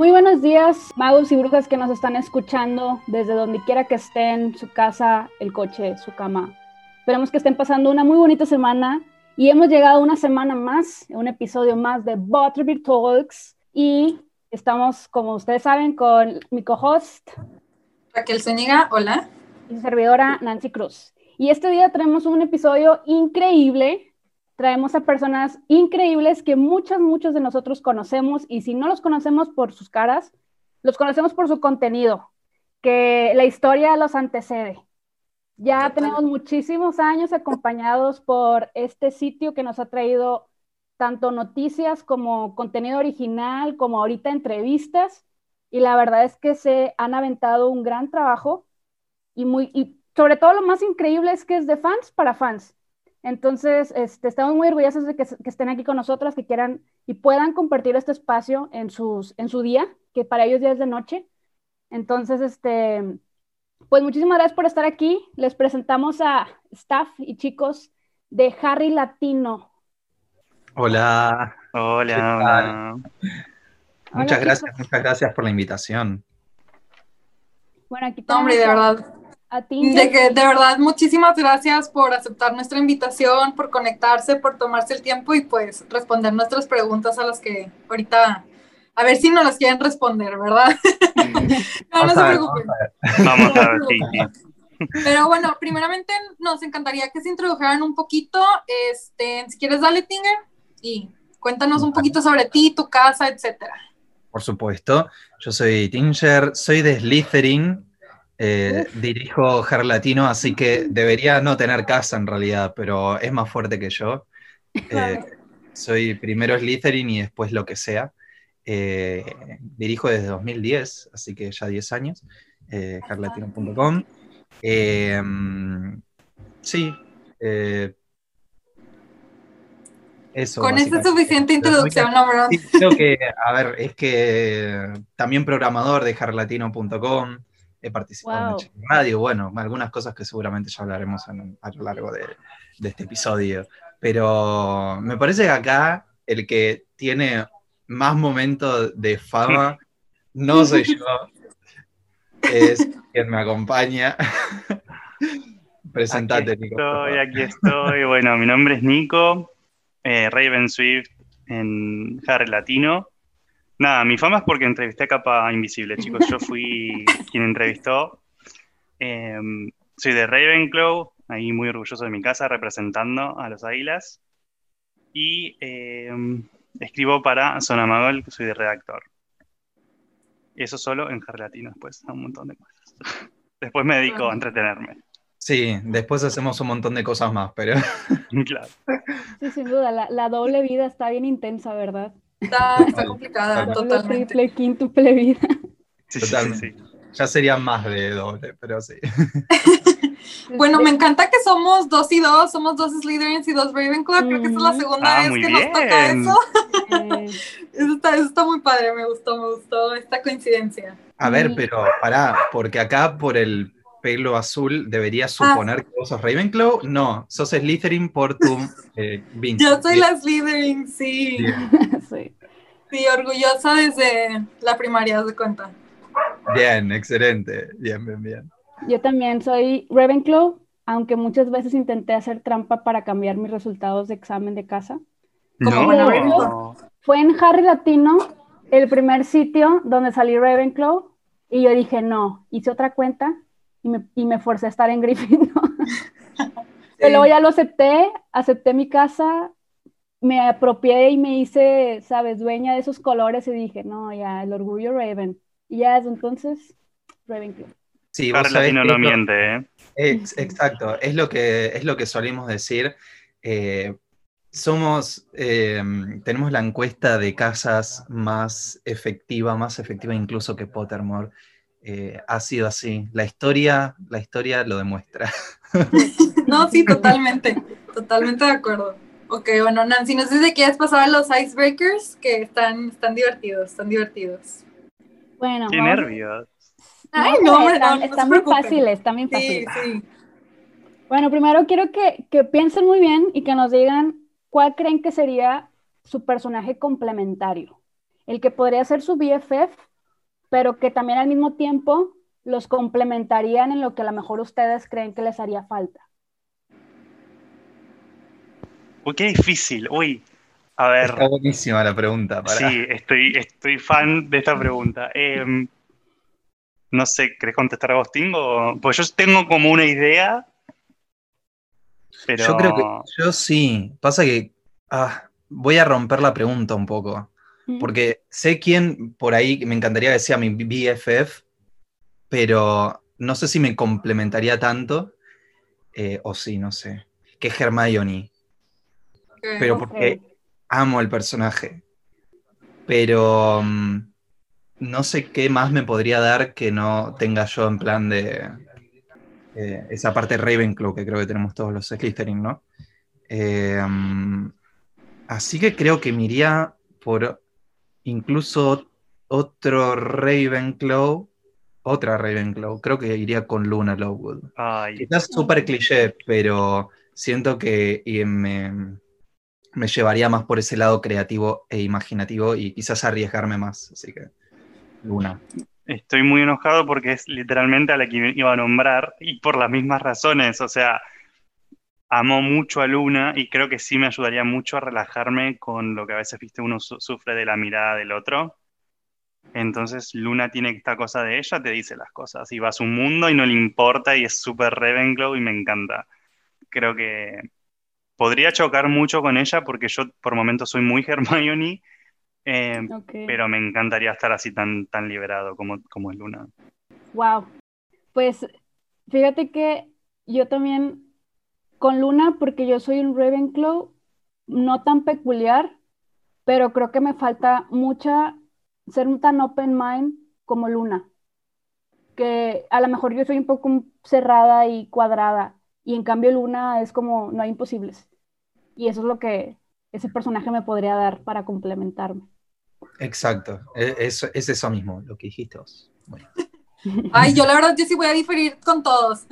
Muy buenos días, magos y brujas que nos están escuchando desde donde quiera que estén, su casa, el coche, su cama. Esperemos que estén pasando una muy bonita semana y hemos llegado una semana más, un episodio más de Butterbeer Talks y estamos, como ustedes saben, con mi co-host Raquel Zúñiga, hola. Y su servidora Nancy Cruz. Y este día tenemos un episodio increíble traemos a personas increíbles que muchos, muchos de nosotros conocemos y si no los conocemos por sus caras, los conocemos por su contenido, que la historia los antecede. Ya tenemos muchísimos años acompañados por este sitio que nos ha traído tanto noticias como contenido original, como ahorita entrevistas, y la verdad es que se han aventado un gran trabajo y muy y sobre todo lo más increíble es que es de fans para fans. Entonces, este, estamos muy orgullosos de que, estén aquí con nosotras, que quieran y puedan compartir este espacio en, sus, en su día, que para ellos ya es de noche. Entonces, este, pues muchísimas gracias por estar aquí. Les presentamos a staff y chicos de Harry Latino. Hola. Hola. Muchas gracias, muchas gracias por la invitación. Bueno, aquí Hombre, de verdad, de, que, de verdad, muchísimas gracias por aceptar nuestra invitación, por conectarse, por tomarse el tiempo y pues responder nuestras preguntas a las que ahorita, a ver si nos las quieren responder, ¿verdad? no, no se preocupen. Vamos a ver, Pero bueno, primeramente nos encantaría que se introdujeran un poquito, este, si quieres dale Tinger y cuéntanos un poquito sobre ti, tu casa, etcétera. Por supuesto, yo soy Tinger, soy de Slytherin, eh, dirijo Jar Latino, así que debería no tener casa en realidad, pero es más fuerte que yo. Eh, soy primero Slytherin y después lo que sea. Eh, dirijo desde 2010, así que ya 10 años, jarlatino.com. sí, eso, Con esa suficiente introducción, ¿no, bro? creo que, a ver, es que también programador de jarlatino.com, he participado en radio, bueno, algunas cosas que seguramente ya hablaremos a lo largo de, este episodio, pero me parece que acá el que tiene más momentos de fama no soy yo, es quien me acompaña. Presentate, Nico. Estoy, aquí estoy. Bueno, mi nombre es Nico, eh, Raven Swift en Harry Latino. Nada, mi fama es porque entrevisté a Capa Invisible, chicos. Yo fui quien entrevistó. Em, soy de Ravenclaw, ahí muy orgulloso de mi casa, representando a los águilas. Y em, escribo para Sonamagol, que soy de redactor. Eso solo en Latino después, a un montón de cosas. Después me dedico a entretenerme. Sí, después hacemos un montón de cosas más, pero... claro. Sí, sin duda, la doble vida está bien intensa, ¿verdad? Está, complicada, totalmente. Triple, quíntuple vida. totalmente. Ya sería más de doble, pero sí. bueno, me encanta que somos dos y dos, somos dos Slytherins y dos Ravenclaw. Creo que esta es la segunda ah, vez que nos toca eso. eso, está, eso está muy padre, me gustó, me gustó esta coincidencia. A ver, pero pará, porque acá por el pelo azul, ¿deberías ah. suponer que vos sos Ravenclaw? No, sos Slytherin por tu eh, Yo soy la Slytherin, sí. sí. Sí, orgullosa desde la primaria, de cuenta. Bien, excelente. Bien, bien, bien. Yo también soy Ravenclaw, aunque muchas veces intenté hacer trampa para cambiar mis resultados de examen de casa. No. Fue en Harry Latino, el primer sitio donde salí Ravenclaw, y yo dije, no, hice otra cuenta y me, y me forcé a estar en Gryffindor. Pero luego ya lo acepté, acepté mi casa, me apropié y me hice, sabes, dueña de esos colores y dije, no, ya, el orgullo Raven. Y ya desde entonces, Ravenclaw. Sí, vos sabés no, no miente, ¿eh? exacto, es lo que, es lo que solimos decir. Eh, somos, eh, tenemos la encuesta de casas más efectiva, más efectiva incluso que Pottermore. Eh, ha sido así. La historia, la historia lo demuestra. No, sí, totalmente, totalmente de acuerdo. Ok, bueno, Nancy, no sé si quieres pasar a los icebreakers, que están, están divertidos, están divertidos. Bueno, Qué nervios. Ay, no, están, muy fáciles, están bien fáciles. Sí, sí. Bueno, primero quiero que, que piensen muy bien y que nos digan cuál creen que sería su personaje complementario. el que podría ser su BFF, pero que también al mismo tiempo los complementarían en lo que a lo mejor ustedes creen que les haría falta. Uy, qué difícil. Uy, a ver. Está buenísima la pregunta. Sí, estoy, estoy fan de esta pregunta. Em, no sé, ¿querés contestar Agustín? O... Pues yo tengo como una idea. Pero... Yo creo que yo sí. Pasa que ah, voy a romper la pregunta un poco. Porque sé quién por ahí me encantaría que sea mi BFF, pero no sé si me complementaría tanto. Eh, o sí, no sé. Que es Hermione. Pero porque amo el personaje. Pero mm, no sé qué más me podría dar que no tenga yo en plan de eh, esa parte Ravenclaw que creo que tenemos todos los Slytherin, ¿no? Eh, mm, así que creo que me iría por incluso otro Ravenclaw, otra Ravenclaw, creo que iría con Luna Lovewood. Quizás súper cliché, pero siento que me, me llevaría más por ese lado creativo e imaginativo y quizás arriesgarme más. Así que, Luna. Estoy muy enojado porque es literalmente a la que iba a nombrar y por las mismas razones. O sea, amo mucho a Luna y creo que sí me ayudaría mucho a relajarme con lo que a veces, viste, uno sufre de la mirada del otro. Entonces Luna tiene esta cosa de ella, te dice las cosas y va a su mundo y no le importa y es súper Ravenclaw y me encanta. Creo que podría chocar mucho con ella porque yo por momentos soy muy Hermione, eh, pero me encantaría estar así tan, tan liberado como, como es Luna. Wow. Pues fíjate que yo también con Luna, porque yo soy un Ravenclaw, no tan peculiar, pero creo que me falta mucha ser tan open mind como Luna. Que a lo mejor yo soy un poco cerrada y cuadrada, y en cambio Luna es como no hay imposibles. Y eso es lo que ese personaje me podría dar para complementarme. Exacto, e, es, es eso mismo, lo que dijiste vos. Ay, yo la verdad, yo sí voy a diferir con todos,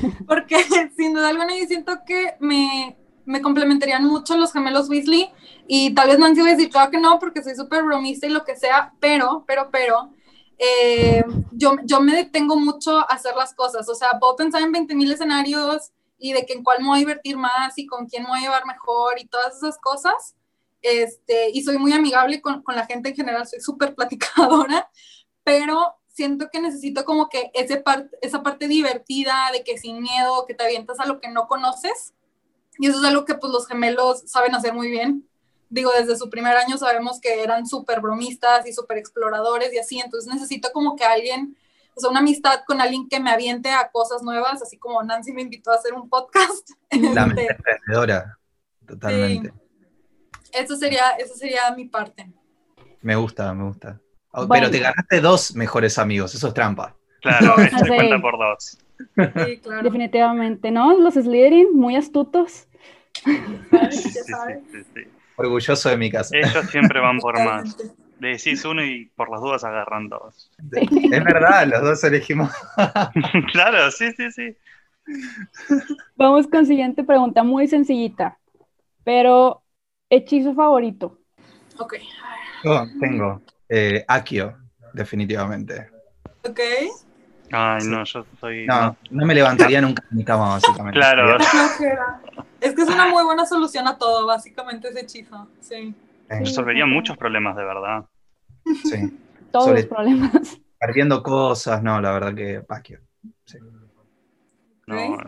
porque sin duda alguna yo siento que me, me complementarían mucho los gemelos Weasley, y tal vez Nancy va a decir, claro que no, porque soy súper bromista y lo que sea, pero, pero, pero, eh, yo, yo me detengo mucho a hacer las cosas, o sea, puedo pensar en 20 mil escenarios, y de que en cuál me voy a divertir más y con quién me voy a llevar mejor y todas esas cosas. Este, y soy muy amigable con, con la gente en general, soy súper platicadora, pero siento que necesito como que ese esa parte divertida de que sin miedo, que te avientas a lo que no conoces. Y eso es algo que pues los gemelos saben hacer muy bien. Digo, desde su primer año sabemos que eran súper bromistas y súper exploradores y así, entonces necesito como que alguien o sea, una amistad con alguien que me aviente a cosas nuevas, así como Nancy me invitó a hacer un podcast. La mente este, emprendedora, totalmente. Eso sería, eso sería mi parte. Me gusta, me gusta. Oh, pero te ganaste dos mejores amigos, eso es trampa. Claro, se cuenta por dos. Sí, claro. Definitivamente, ¿no? Los Slytherin, muy astutos. Sí, sí, Orgulloso de mi casa. Ellos siempre van por más. Le decís uno y por las dudas agarran dos. Es verdad, los dos elegimos. claro, sí, sí, sí. Vamos con siguiente pregunta, muy sencillita. Pero, hechizo favorito. Ok. Yo tengo eh, Akio, definitivamente. Ok. Ay, no, yo soy. No, no, me levantaría nunca de mi cama, básicamente. Claro. Es que es una muy buena solución a todo, básicamente, ese hechizo. Sí. Resolvería muchos problemas, de verdad. Sí. Todos los problemas. Perdiendo cosas, no, la verdad que Paquio. No,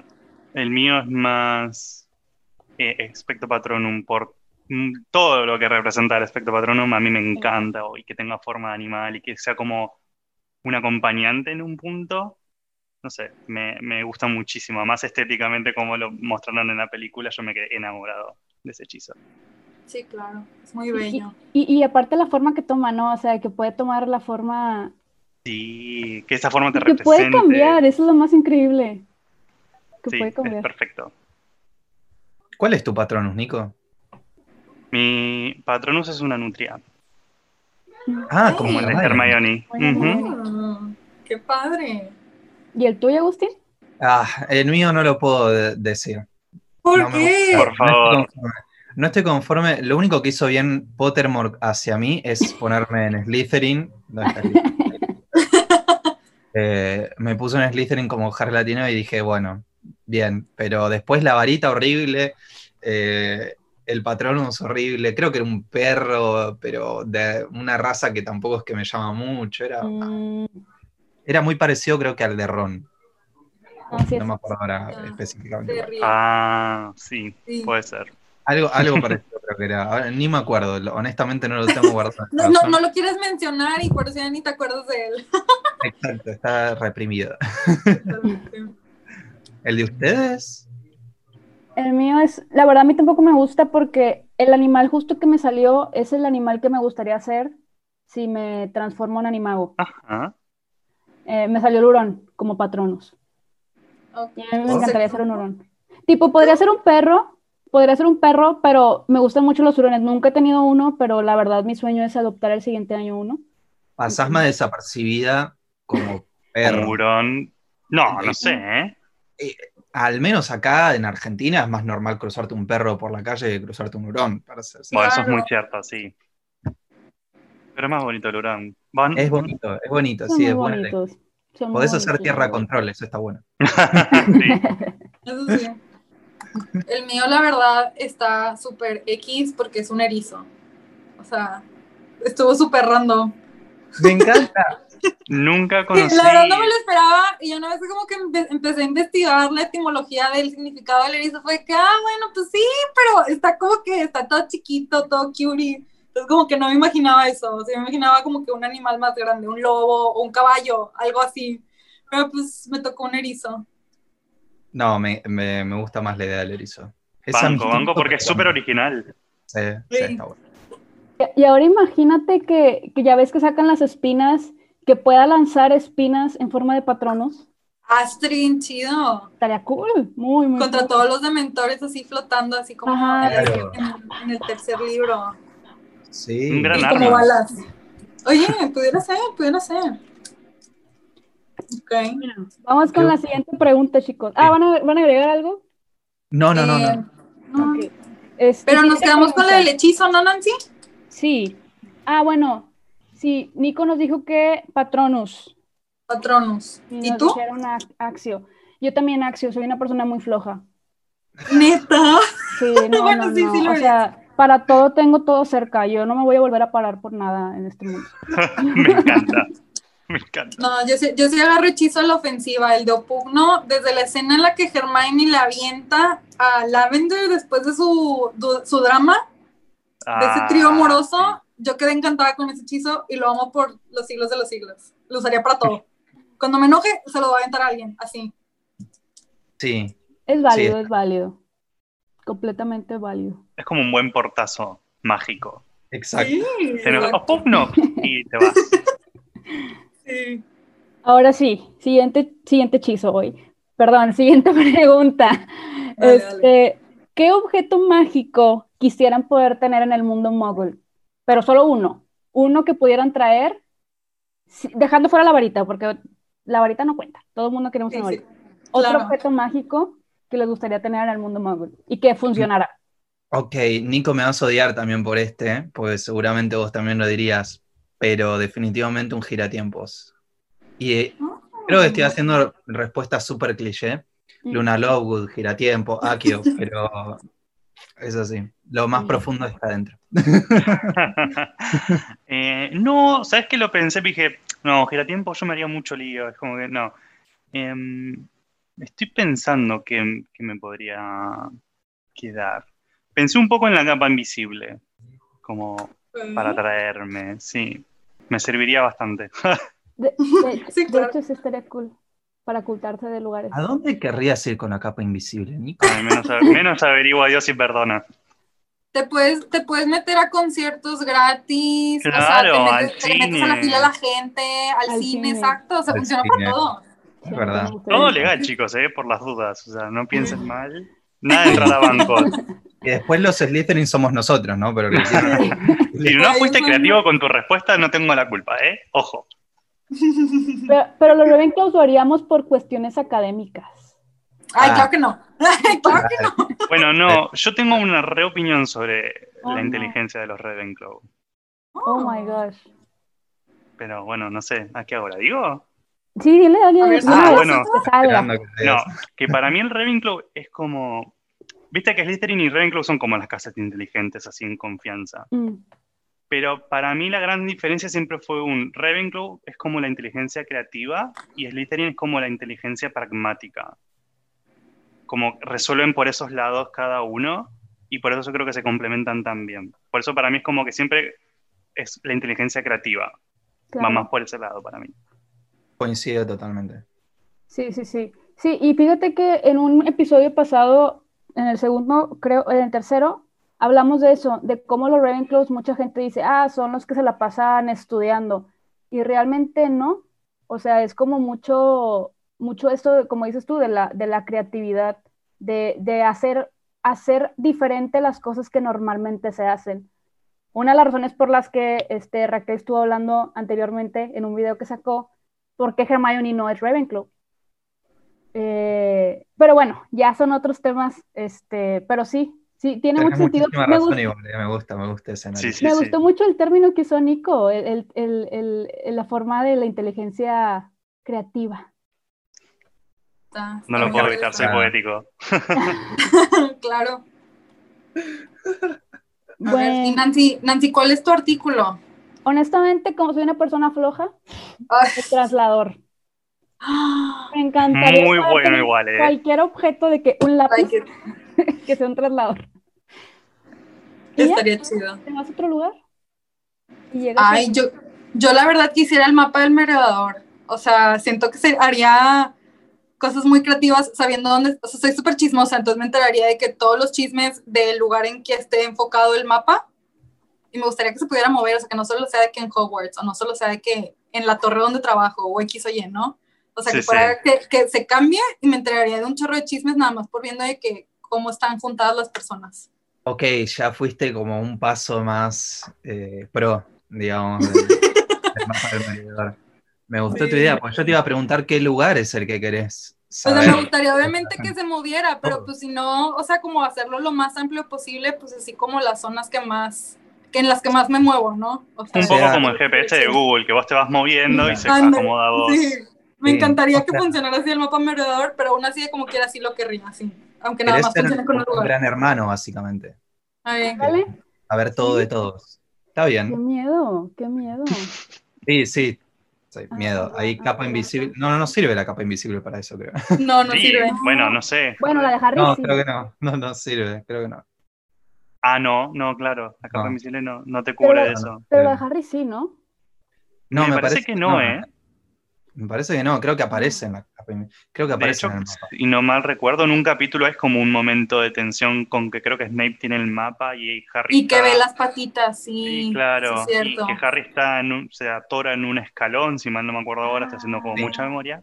el mío es más eh, Expecto Patronum por todo lo que representa el Expecto Patronum. A mí me encanta, y que tenga forma de animal y que sea como un acompañante en un punto. No sé, me, me gusta muchísimo. Más estéticamente, como lo mostraron en la película, yo me quedé enamorado de ese hechizo. Sí, claro, es muy bello. Y, aparte la forma que toma, ¿no? O sea, que puede tomar la forma... Sí, que esa forma te que puede cambiar, eso es lo más increíble. Que sí, puede cambiar. perfecto. ¿Cuál es tu patronus, Nico? Mi patronus es una nutria. Ah, como el de Hermione. ¡Qué padre! ¿Y el tuyo, Agustín? Ah, el mío no lo puedo decir. ¿Por qué? Por favor. No estoy conforme. Lo único que hizo bien Pottermore hacia mí es ponerme en Slytherin. Eh, me puso en Slytherin como Harry Latino y dije, bueno, bien. Pero después la varita horrible, eh, el patrón es horrible. Creo que era un perro, pero de una raza que tampoco es que me llama mucho. Era, mm. era muy parecido, creo que al de Ron. no me acuerdo ahora específicamente. Ah, sí, puede ser. Algo, algo parecido creo que era. ni me acuerdo, honestamente no lo tengo guardado. No, no, no, lo quieres mencionar y por eso ya ni te acuerdas de él. Exacto, está reprimido. ¿El de ustedes? El mío es, la verdad a mí tampoco me gusta porque el animal justo que me salió es el animal que me gustaría hacer si me transformo en animago. Ajá. Eh, me salió el hurón como patronos. a mí me encantaría ser un hurón. Tipo, podría ser un perro, podría ser un perro, pero me gustan mucho los hurones. Nunca he tenido uno, pero la verdad mi sueño es adoptar el siguiente año uno. Pasás más desapercibida como perro. hurón. No, no sé, ¿eh? Al menos acá en Argentina es más normal cruzarte un perro por la calle que cruzarte un hurón. Para eso es muy cierto, sí. Pero es más bonito el hurón. Es bonito, es bonito, sí, es bonito. Podés hacer tierra control, eso está bueno. sí. El mío, la verdad, está súper X porque es un erizo. O sea, estuvo súper random. Me encanta. Nunca conocí. La verdad no me lo esperaba y una vez como que empecé a investigar la etimología del significado del erizo, fue que, ah, bueno, pues sí, pero está como que está todo chiquito, todo cutie. Entonces como que no me imaginaba eso, o sea, me imaginaba como que un animal más grande, un lobo o un caballo, algo así. Pero pues me tocó un erizo. No, me, me, me, gusta más la idea del erizo. banco, banco, porque es súper original. Sí, sí, está bueno. Y ahora imagínate que, que, ya ves que sacan las espinas, que pueda lanzar espinas en forma de patronos. Astrid, chido. Estaría cool, muy, muy Contra todos los dementores así flotando, así como en, el, tercer libro. Sí. Un gran arma. Como balas. Oye, pudiera ser, pudiera ser. Okay. vamos con la siguiente pregunta, chicos. Ah, ¿van a, ¿van a agregar algo? No, no, no. no. Eh, este, Pero nos quedamos con el hechizo, ¿no, Nancy? Sí. Ah, bueno. Sí, Nico nos dijo que Patronus. Patronus. ¿Y tú? Dijeron Axio. Yo también Axio, soy una persona muy floja. ¿Neta? Sí, no, bueno, no, sí, sí lo o sea, para todo tengo todo cerca. Yo no me voy a volver a parar por nada en este mundo. me encanta. Me encanta. No, yo sí, yo sí agarro hechizo a la ofensiva, el de Opugno, desde la escena en la que Hermione le avienta a Lavender después de su, su drama, de ese trío ah, amoroso, yo quedé encantada con ese hechizo y lo amo por los siglos de los siglos. Lo usaría para todo. Cuando me enoje, se lo voy a aventar a alguien, así. Sí. Es válido, es válido. Completamente válido. Es como un buen portazo mágico. Exacto. Sí, Opugno y te vas. Ahora sí, siguiente, siguiente hechizo hoy. Perdón, siguiente pregunta. este, ¿Qué objeto mágico quisieran poder tener en el mundo mogul? Pero solo uno. Uno que pudieran traer, dejando fuera la varita, porque la varita no cuenta. Todo el mundo quiere una varita. Otro objeto mágico que les gustaría tener en el mundo mogul y que funcionara. Ok, Nico, me vas a odiar también por este, porque seguramente vos también lo dirías, pero definitivamente un giratiempos. Y eh, creo que estoy ah. haciendo respuestas súper cliché. Luna Lovegood, giratiempo, Akio, pero es así. Lo más profundo está adentro. Eh, no, ¿sabes qué lo pensé? Dije, no, giratiempo yo me haría mucho lío. Es como que no. Em, estoy pensando que, que, me podría quedar. Pensé un poco en la capa invisible, como para traerme, sí me serviría bastante. De, hecho, eso estaría cool para ocultarse de lugares. ¿A dónde querrías ir con la capa invisible, Nico? menos, averigua a Dios y perdona. Te puedes, te puedes meter a conciertos gratis, o sea, te metes, a la fila a la gente, al, cine, exacto, o sea, funciona para todo. Es verdad. Todo legal, chicos, ¿eh? por las dudas, o sea, no piensen mal. Nada de entrar a bancos. Y después los Slytherin somos nosotros, ¿no? Pero si no fuiste creativo con tu respuesta, no tengo la culpa, ¿eh? Ojo. Pero, pero los Ravenclaws lo haríamos por cuestiones académicas. Ay, ah. claro que no. claro que no. Bueno, no, yo tengo una reopinión sobre la oh, inteligencia de los Ravenclaw. Oh my gosh. Pero bueno, no sé, ¿a qué ahora? ¿Digo? Sí, dile a alguien. Ah, bueno. No, que para mí el Ravenclaw es como. Viste que Slytherin y Ravenclaw son como las casas inteligentes, así en confianza. Mm. Pero para mí la gran diferencia siempre fue un Ravenclaw es como la inteligencia creativa y Slytherin es como la inteligencia pragmática. Como resuelven por esos lados cada uno y por eso yo creo que se complementan tan bien. Por eso para mí es como que siempre es la inteligencia creativa. Va más por ese lado para mí. Coincide totalmente. Sí, sí, sí. Sí, y fíjate que en un episodio pasado, en el segundo, creo, en el tercero, hablamos de eso, de cómo los Ravenclaws, mucha gente dice, ah, son los que se la pasan estudiando. Y realmente no. O sea, es como mucho, mucho esto, como dices tú, de la, de la creatividad, de, de hacer, hacer diferente las cosas que normalmente se hacen. Una de las razones por las que este, Raquel estuvo hablando anteriormente en un video que sacó, por qué Hermione no es Ravenclaw. Eh, pero bueno, ya son otros temas, este, pero sí, sí, tiene mucho sentido. Me, gusta, me gusta, me gusta ese Me gustó mucho el término que usó Nico, el, el, el, la forma de la inteligencia creativa. no lo puedo evitar, soy poético. claro. Bueno. y Nancy, Nancy, ¿cuál es tu artículo? Honestamente, como soy una persona floja, el traslador. Me encantaría. Muy bueno, igual, ¿eh? Cualquier objeto de que un lápiz que sea un traslador. Estaría chido. ¿Te vas a otro lugar? Ay, yo, yo la verdad quisiera el mapa del merodeador. O sea, siento que se haría cosas muy creativas sabiendo dónde, o sea, soy súper chismosa, entonces me enteraría de que todos los chismes del lugar en que esté enfocado el mapa, y me gustaría que se pudiera mover, o sea, que no solo sea de que en Hogwarts, o no solo sea de que en la torre donde trabajo, o X o Y, ¿no? O sea, que, que, se cambie y me enteraría de un chorro de chismes nada más por viendo de que cómo están juntadas las personas. Ok, ya fuiste como un paso más eh, pro, digamos, Me gustó tu idea, pues yo te iba a preguntar qué lugar es el que querés. Saber. Pues me gustaría obviamente que se moviera, pero pues si no, o sea, como hacerlo lo más amplio posible, pues así como las zonas que más, que en las que más me muevo, ¿no? un poco como el GPS de Google, que vos te vas moviendo y se acomoda vos. Sí. Me encantaría que funcionara así el mapa merodeador, pero aún así como quiera así lo querría, así. Aunque nada más funcione con el lugar. Un gran hermano, básicamente. ¿Vale? A ver todo de todos. Está bien. Qué miedo, qué miedo. Sí, sí, miedo. Ahí capa invisible. No, no, no sirve la capa invisible para eso, creo. No, no sirve. Bueno, no sé. Bueno, la de Harry No, creo que no. No, no sirve, creo que no. Ah, no, no, claro. La capa invisible no, no te cubre de eso. Pero la de Harry sí, ¿no? No, me, parece, que no, ¿eh? Me parece que no, creo que aparece en la Creo que aparece en el mapa. Y no mal recuerdo, en un capítulo es como un momento de tensión con que creo que Snape tiene el mapa y Harry. Y que ve las patitas, sí. claro. y que Harry está en un, se atora en un escalón, si mal no me acuerdo ahora, está haciendo como mucha memoria.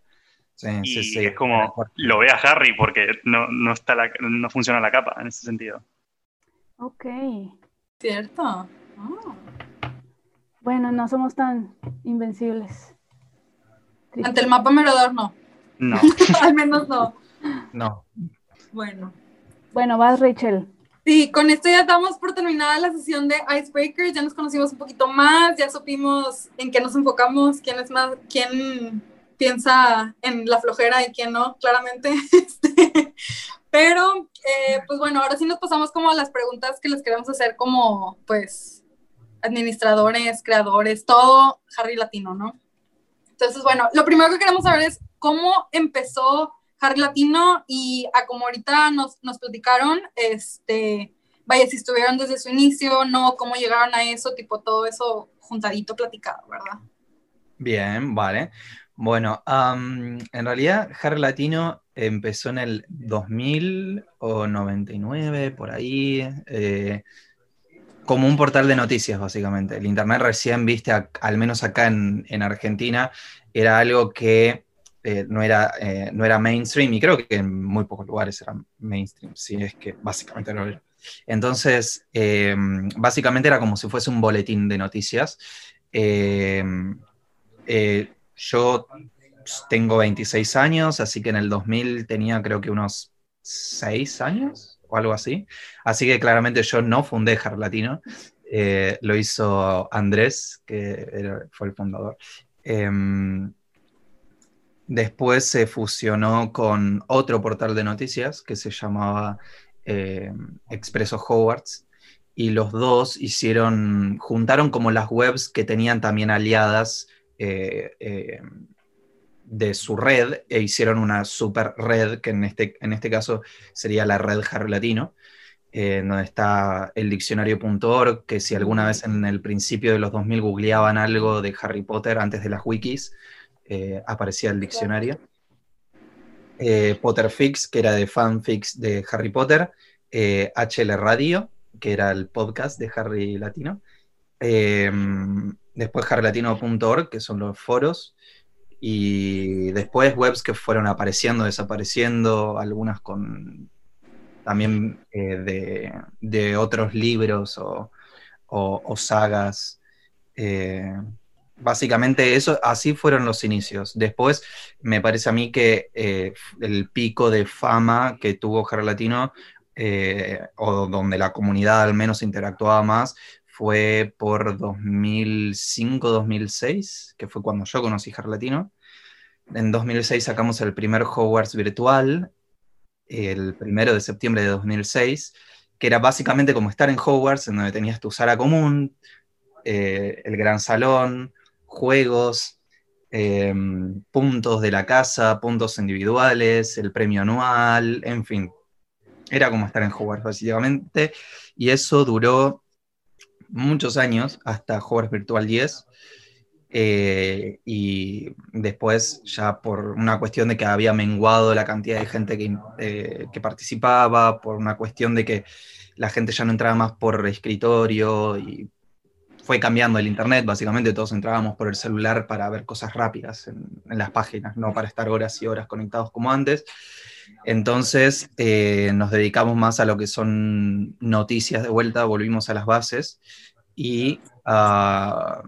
Sí, y sí, sí. Es como, lo ve a Harry porque no, no, está no funciona la capa en ese sentido. Ok. Cierto. Ah. Bueno, no somos tan invencibles. Ante el mapa merodor no. No. Al menos no. No. Bueno. Bueno, vas Rachel. Sí, con esto ya damos por terminada la sesión de Icebreakers, ya nos conocimos un poquito más, ya supimos en qué nos enfocamos, quién es más, quién piensa en la flojera y quién no, claramente. Este, pero, eh, pues bueno, ahora sí nos pasamos como a las preguntas que les queremos hacer como, pues, administradores, creadores, todo Harry Latino, ¿no? Entonces, bueno, lo primero que queremos saber es cómo empezó Harry Latino y a como ahorita nos, nos platicaron, este, vaya, si estuvieron desde su inicio, no, cómo llegaron a eso, tipo todo eso juntadito, platicado, ¿verdad? Bien, vale. Bueno, en realidad Harry Latino empezó en el 2000 o 99, por ahí. Eh, como un portal de noticias, básicamente. El Internet recién, viste, al menos acá en, Argentina, era algo que eh, no, era, eh, no era mainstream y creo que en muy pocos lugares era mainstream, si es que básicamente lo era. Entonces, em, básicamente era como si fuese un boletín de noticias. Em, eh, yo tengo 26 años, así que en el 2000 tenía creo que unos 6 años o algo así. Así que claramente yo no fundé Harry Latino, eh, lo hizo Andrés, que fue el fundador. Em, después se fusionó con otro portal de noticias que se llamaba em, Expreso Hogwarts y los dos hicieron, juntaron como las webs que tenían también aliadas eh, em, de su red e hicieron una super red, que en este, en este caso sería la red Harry Latino, eh, donde está el diccionario.org, que si alguna vez en el principio de los 2000 googleaban algo de Harry Potter antes de las wikis, eh, aparecía el diccionario. Eh, Potterfix, que era de fanfics de Harry Potter, HL Radio, que era el podcast de Harry Latino, después harrylatino.org, que son los foros, y después webs que fueron apareciendo, desapareciendo, algunas con también eh, de, otros libros o, sagas. Eh, básicamente eso, así fueron los inicios. Después me parece a mí que eh, el pico de fama que tuvo Harry Latino, o donde la comunidad al menos interactuaba más, fue por 2005-2006, que fue cuando yo conocí Harry Latino. En 2006 sacamos el primer Hogwarts virtual el primero de septiembre de 2006, que era básicamente como estar en Hogwarts, en donde tenías tu sala común, eh, el gran salón, juegos, em, puntos de la casa, puntos individuales, el premio anual, en fin. Era como estar en Hogwarts, básicamente. Y eso duró muchos años, hasta Hogwarts Virtual 10, eh, y después ya por una cuestión de que había menguado la cantidad de gente que, eh, que, participaba, por una cuestión de que la gente ya no entraba más por escritorio y fue cambiando el internet, básicamente todos entrábamos por el celular para ver cosas rápidas en, las páginas, no para estar horas y horas conectados como antes. Entonces eh, nos dedicamos más a lo que son noticias de vuelta, volvimos a las bases y a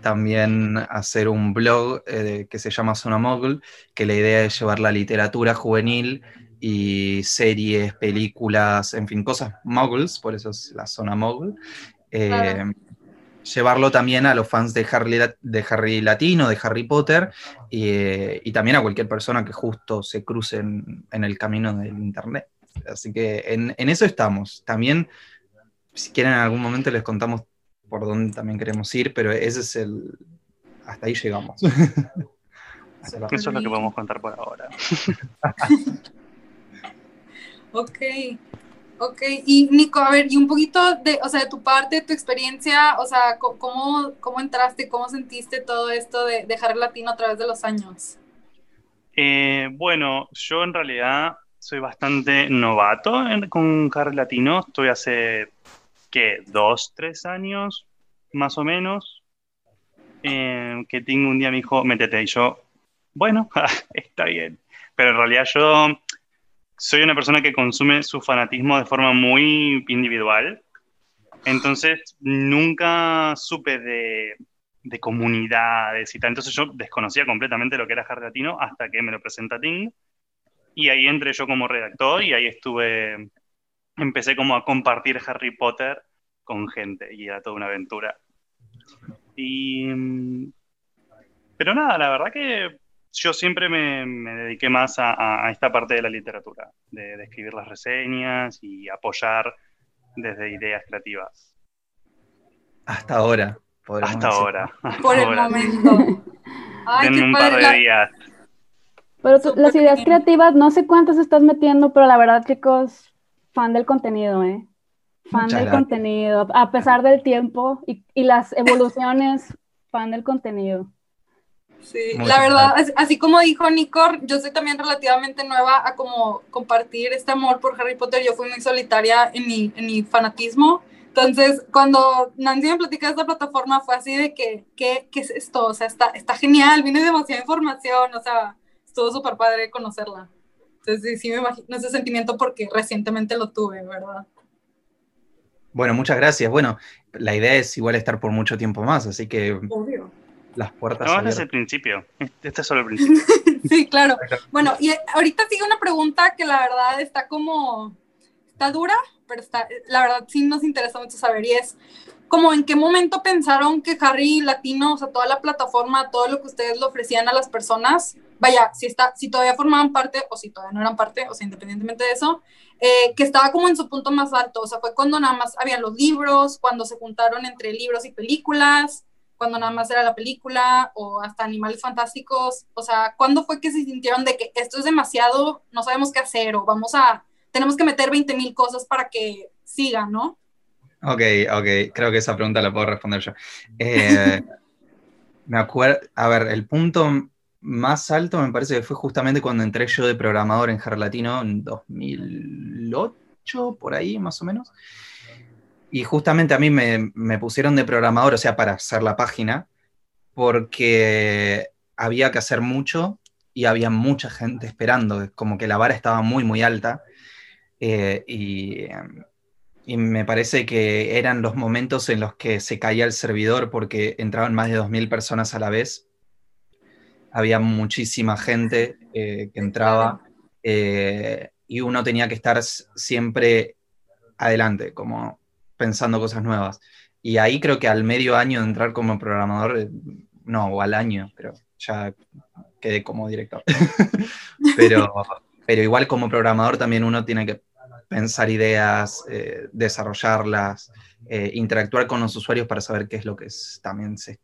también hacer un blog eh, que se llama Zona Mogul, que la idea es llevar la literatura juvenil y series, películas, en fin, cosas moguls, por eso es la Zona Mogul. Eh, llevarlo también a los fans de Harry, de Harry Latino, de Harry Potter, y, también a cualquier persona que justo se cruce en, el camino del Internet. Así que en, en eso estamos. También, si quieren, en algún momento les contamos por dónde también queremos ir, pero ese es el... Hasta ahí llegamos. Eso es lo que podemos contar por ahora. ok, ok. Y Nico, a ver, y un poquito de, o sea, de tu parte, de tu experiencia, o sea, ¿cómo, cómo entraste, cómo sentiste todo esto de dejar el latino a través de los años? Eh, bueno, yo en realidad soy bastante novato con Harry Latino. Estoy hace que dos, tres años, más o menos, eh, que tengo un día me dijo, métete, y yo, bueno, está bien, pero en realidad yo soy una persona que consume su fanatismo de forma muy individual, entonces nunca supe de, de comunidades y tal, entonces yo desconocía completamente lo que era Harry Latino hasta que me lo presenta Ting, y ahí entré yo como redactor y ahí estuve empecé como a compartir Harry Potter con gente y era toda una aventura. Y, mm, pero nada, la verdad que yo siempre me, dediqué más a, esta parte de la literatura, de, escribir las reseñas y apoyar desde ideas creativas. Hasta ahora. Hasta ahora. Por el momento. en un par de días. Pero las ideas creativas, no sé cuántas estás metiendo, pero la verdad, chicos, fan del contenido, ¿eh? Fan del contenido, a pesar del tiempo y, las evoluciones, fan del contenido. Sí, la verdad, así, como dijo Nico, yo soy también relativamente nueva a como compartir este amor por Harry Potter. Yo fui muy solitaria en mi, en mi fanatismo. Entonces, cuando Nancy me platicó de esta plataforma, fue así de que, ¿qué, qué es esto? O sea, está, está genial, viene demasiada información, o sea, estuvo súper padre conocerla. Entonces, sí, me imagino ese sentimiento porque recientemente lo tuve, ¿verdad? Bueno, muchas gracias. Bueno, la idea es igual estar por mucho tiempo más, así que las puertas. No, este es el principio. Este es solo el principio. sí, claro. Bueno, y ahorita sigue una pregunta que la verdad está como. Está dura, pero está, la verdad sí nos interesa mucho saber y es como en qué momento pensaron que Harry Latino, o sea, toda la plataforma, todo lo que ustedes le ofrecían a las personas, vaya, si, está, si todavía formaban parte o si todavía no eran parte, o sea, independientemente de eso, eh, que estaba como en su punto más alto, o sea, fue cuando nada más había los libros, cuando se juntaron entre libros y películas, cuando nada más era la película o hasta animales fantásticos, o sea, ¿cuándo fue que se sintieron de que esto es demasiado, no sabemos qué hacer o vamos a, tenemos que meter 20 mil cosas para que siga, ¿no? Ok, ok, creo que esa pregunta la puedo responder yo. Eh, me acuerdo, a ver, el punto más alto me parece que fue justamente cuando entré yo de programador en Jar Latino en 2008, por ahí más o menos. Y justamente a mí me, me, pusieron de programador, o sea, para hacer la página, porque había que hacer mucho y había mucha gente esperando, como que la vara estaba muy, muy alta. Eh, y, y, me parece que eran los momentos en los que se caía el servidor porque entraban más de 2.000 personas a la vez había muchísima gente eh, que entraba eh, y uno tenía que estar siempre adelante, como pensando cosas nuevas. Y ahí creo que al medio año de entrar como programador, eh, no, o al año, pero ya quedé como director. pero, pero igual como programador también uno tiene que pensar ideas, desarrollarlas, interactuar con los usuarios para saber qué es lo que también se,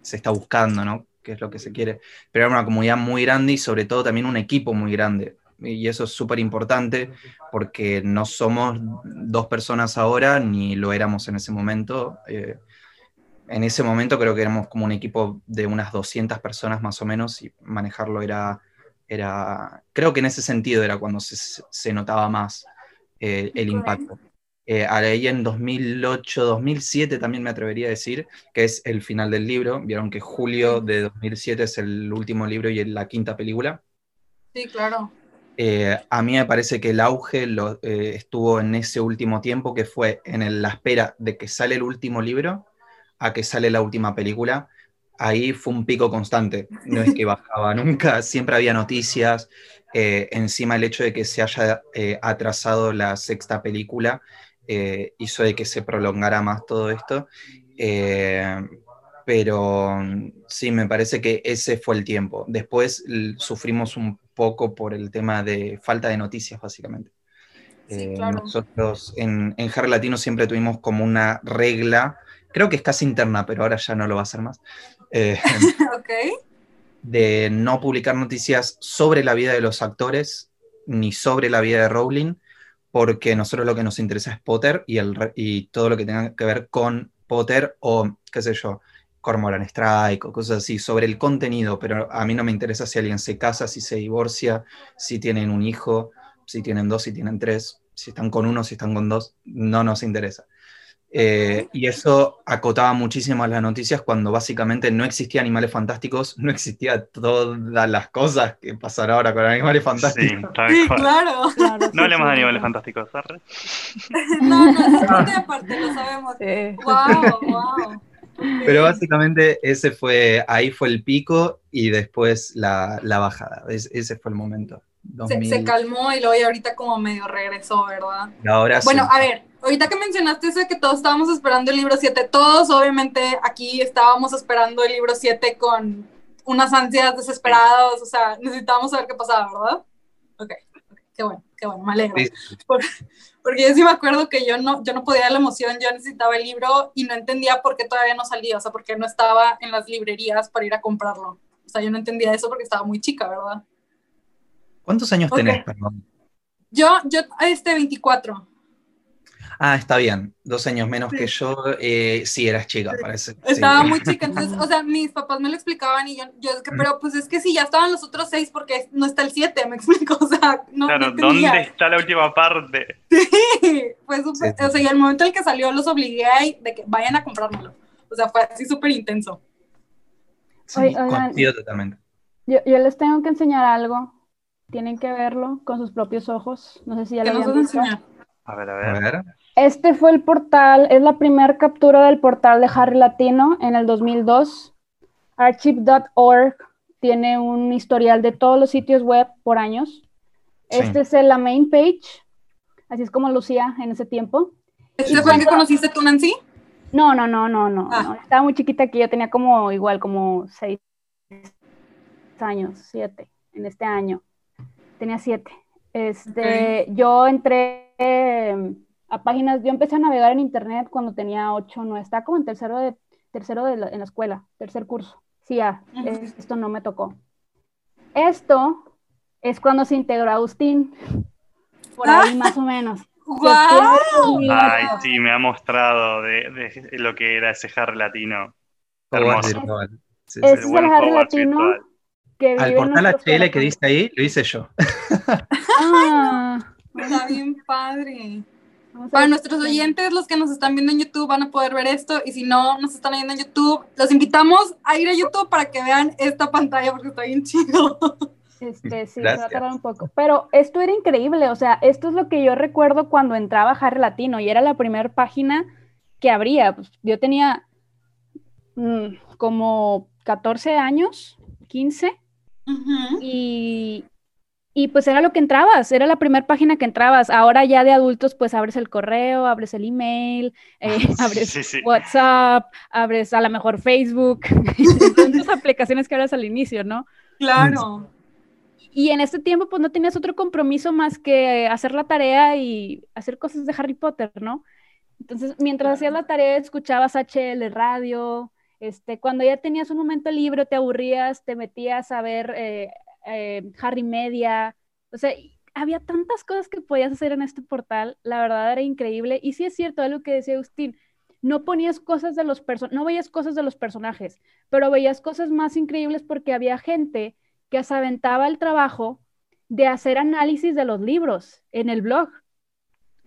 se, está buscando, ¿no? Que es lo que se quiere, pero era una comunidad muy grande y sobre todo también un equipo muy grande. Y eso es súper importante porque no somos dos personas ahora ni lo éramos en ese momento. Eh, en ese momento creo que éramos como un equipo de unas 200 personas más o menos y manejarlo era, era creo que en ese sentido era cuando se, se notaba más eh, el impacto. Eh, ahí en 2008, 2007 también me atrevería a decir que es el final del libro. Vieron que julio de 2007 es el último libro y la quinta película. Sí, claro. Eh, a mí me parece que el auge lo, eh, estuvo en ese último tiempo, que fue en la espera de que sale el último libro a que sale la última película. Ahí fue un pico constante, no es que bajaba nunca, siempre había noticias. encima el hecho de que se haya atrasado la sexta película eh, hizo de que se prolongara más todo esto. Eh, pero sí, me parece que ese fue el tiempo. Después sufrimos un poco por el tema de falta de noticias, básicamente. Eh, nosotros en, en Harry Latino siempre tuvimos como una regla, creo que es casi interna, pero ahora ya no lo va a hacer más. De no publicar noticias sobre la vida de los actores ni sobre la vida de Rowling, porque nosotros lo que nos interesa es Potter y, el, y todo lo que tenga que ver con Potter o, qué sé yo, Cormoran Strike o cosas así, sobre el contenido, pero a mí no me interesa si alguien se casa, si se divorcia, si tienen un hijo, si tienen dos, si tienen tres, si están con uno, si están con dos, no nos interesa. Eh, y eso acotaba muchísimo las noticias cuando básicamente no existía animales fantásticos, no existía todas las cosas que pasan ahora con animales fantásticos. Sí, claro. No hablemos de animales fantásticos, ¿sabes? no, no, es aparte, lo sabemos. Wow, wow. Pero básicamente ese fue, ahí fue el pico y después la, la bajada. ese fue el momento. Se, calmó y luego ahorita como medio regresó, ¿verdad? ahora bueno, a ver, ahorita que mencionaste eso de que todos estábamos esperando el libro 7, todos obviamente aquí estábamos esperando el libro 7 con unas ansias desesperadas, o sea, necesitábamos saber qué pasaba, ¿verdad? Ok, qué bueno, qué bueno, me alegro. porque yo sí me acuerdo que yo no, yo no podía la emoción, yo necesitaba el libro y no entendía por qué todavía no salía, o sea, porque no estaba en las librerías para ir a comprarlo. O sea, yo no entendía eso porque estaba muy chica, ¿verdad? ¿Cuántos años tenés, perdón? Yo, yo, este, 24. Ah, está bien, dos años menos que yo, eh, sí, eras chica, parece. Estaba muy chica, entonces, o sea, mis papás me lo explicaban y yo, yo es que, pero pues es que sí, ya estaban los otros seis porque no está el siete, me explico, o sea, no Claro, ¿dónde está la última parte? Sí, fue súper, o sea, y el momento en el que salió los obligué a de que vayan a comprármelo, o sea, fue así súper intenso. Sí, totalmente. Yo, yo les tengo que enseñar algo, tienen que verlo con sus propios ojos. No sé si ya lo habían visto. A ver, a ver. A ver. Este fue el portal, es la primera captura del portal de Harry Latino en el 2002. archive.org tiene un historial de todos los sitios web por años. Este es la main page, así es como lucía en ese tiempo. ¿Este fue el que conociste tú, Nancy? No, no, no, no, no, ah. Estaba muy chiquita aquí, yo tenía como igual, como seis años, siete, en este año. Tenía siete. Este, yo entré em, a páginas, yo empecé a navegar en internet cuando tenía ocho, no, estaba como en tercero de, tercero de en la escuela, tercer curso. Sí, ya, esto no me tocó. Esto es cuando se integró Agustín, por ahí más o menos. Ay, sí, me ha mostrado de, lo que era ese Harry latino. Hermoso. es el Harry latino que Al portal HL que dice ahí, lo hice yo. Ah, está bien padre. Para nuestros oyentes, los que nos están viendo en YouTube van a poder ver esto y si no nos están viendo en YouTube, los invitamos a ir a YouTube para que vean esta pantalla porque está bien chido. Este, sí, se va a tardar un poco. Pero esto era increíble, o sea, esto es lo que yo recuerdo cuando entraba Harry Latino y era la primera página que abría. Pues, yo tenía mm, como 14 años, 15, y, y pues era lo que entrabas, era la primera página que entrabas. Ahora ya de adultos, pues abres el correo, abres el email, eh, abres WhatsApp, abres a lo mejor Facebook, tantas aplicaciones que abres al inicio, ¿no? Claro. Y en este tiempo, pues no tenías otro compromiso más que hacer la tarea y hacer cosas de Harry Potter, ¿no? Entonces, mientras hacías la tarea, escuchabas HL radio, este, cuando ya tenías un momento libre, te aburrías, te metías a ver eh, eh, Harry Media, o sea, había tantas cosas que podías hacer en este portal, la verdad era increíble. Y sí es cierto, algo que decía Agustín, no ponías cosas de los personajes, no veías cosas de los personajes, pero veías cosas más increíbles porque había gente que se aventaba el trabajo de hacer análisis de los libros en el blog.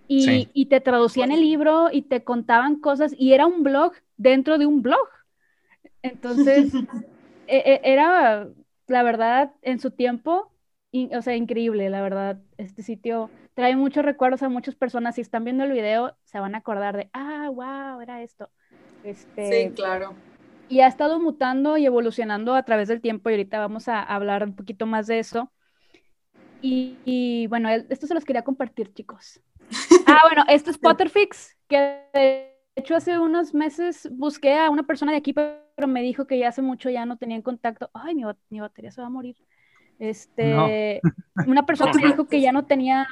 Y, y, te traducían el libro y te contaban cosas y era un blog dentro de un blog. Entonces, e, e, era, la verdad, en su tiempo, o sea, increíble, la verdad. Este sitio trae muchos recuerdos a muchas personas. Si están viendo el video, se van a acordar de, ah, wow, era esto. Este, sí, claro y ha estado mutando y evolucionando a través del tiempo y ahorita vamos a hablar un poquito más de eso. Y, bueno, esto se los quería compartir, chicos. Ah, bueno, esto es Potterfix, que hecho hace unos meses busqué a una persona de aquí, pero me dijo que ya hace mucho ya no tenía en contacto. Ay, mi, mi batería se va a morir. Este, una persona me dijo que ya no tenía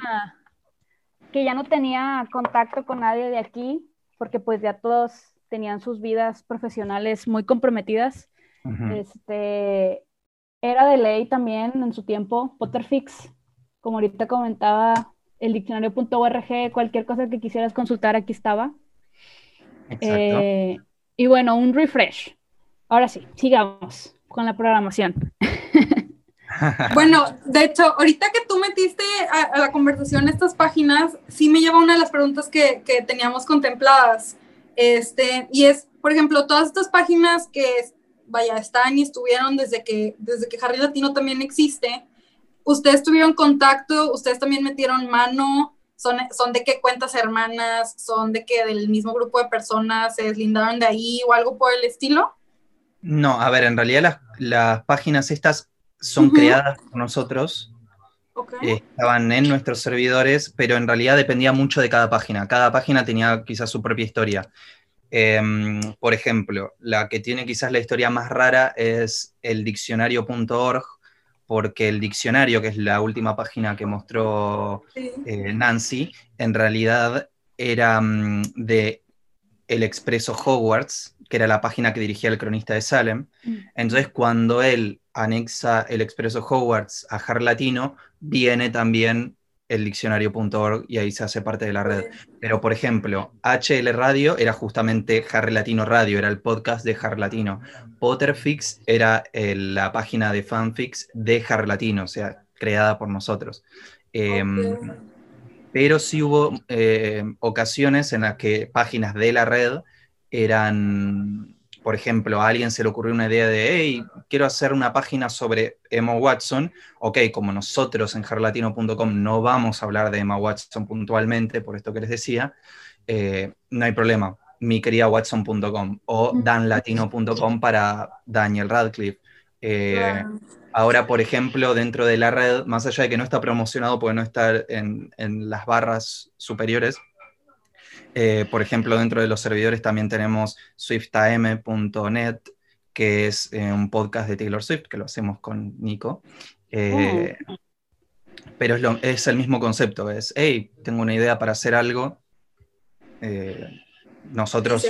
que ya no tenía contacto con nadie de aquí, porque pues ya todos tenían sus vidas profesionales muy comprometidas. este, era de ley también en su tiempo, Potterfix, como ahorita comentaba, el diccionario.org, cualquier cosa que quisieras consultar, aquí estaba. Eh, y bueno, un refresh. Ahora sí, sigamos con la programación. Bueno, de hecho, ahorita que tú metiste a, la conversación estas páginas, sí me lleva una de las preguntas que, que teníamos contempladas. Este, y es, por ejemplo, todas estas páginas que, vaya, están y estuvieron desde que, desde que Harry Latino también existe, ustedes tuvieron contacto, ustedes también metieron mano, son, son de qué cuentas hermanas, son de que del mismo grupo de personas se deslindaron de ahí o algo por el estilo. No, a ver, en realidad las, las páginas estas son creadas por nosotros estaban en nuestros servidores, pero en realidad dependía mucho de cada página. Cada página tenía quizás su propia historia. Em, por ejemplo, la que tiene quizás la historia más rara es el diccionario.org, porque el diccionario, que es la última página que mostró eh, Nancy, en realidad era mm, de El Expreso Hogwarts, que era la página que dirigía el cronista de Salem. Mm. Entonces, cuando él anexa el Expreso Hogwarts a Har Latino, viene también el diccionario.org y ahí se hace parte de la red. Pero, por ejemplo, HL Radio era justamente Harry Latino Radio, era el podcast de Harry Latino. Potterfix era eh, la página de fanfics de Harry Latino, o sea, creada por nosotros. Em, pero sí hubo eh, ocasiones en las que páginas de la red eran por ejemplo, a alguien se le ocurrió una idea de, hey, quiero hacer una página sobre Emma Watson, ok, como nosotros en jarlatino.com no vamos a hablar de Emma Watson puntualmente, por esto que les decía, eh, no hay problema. miqueridawatson.com o danlatino.com para Daniel Radcliffe. Eh, ahora, por ejemplo, dentro de la red, más allá de que no está promocionado porque no está en, las barras superiores, eh, por ejemplo, dentro de los servidores también tenemos swiftam.net, que es eh, un podcast de Taylor Swift, que lo hacemos con Nico. Oh. Pero es, es, el mismo concepto, es, hey, tengo una idea para hacer algo, nosotros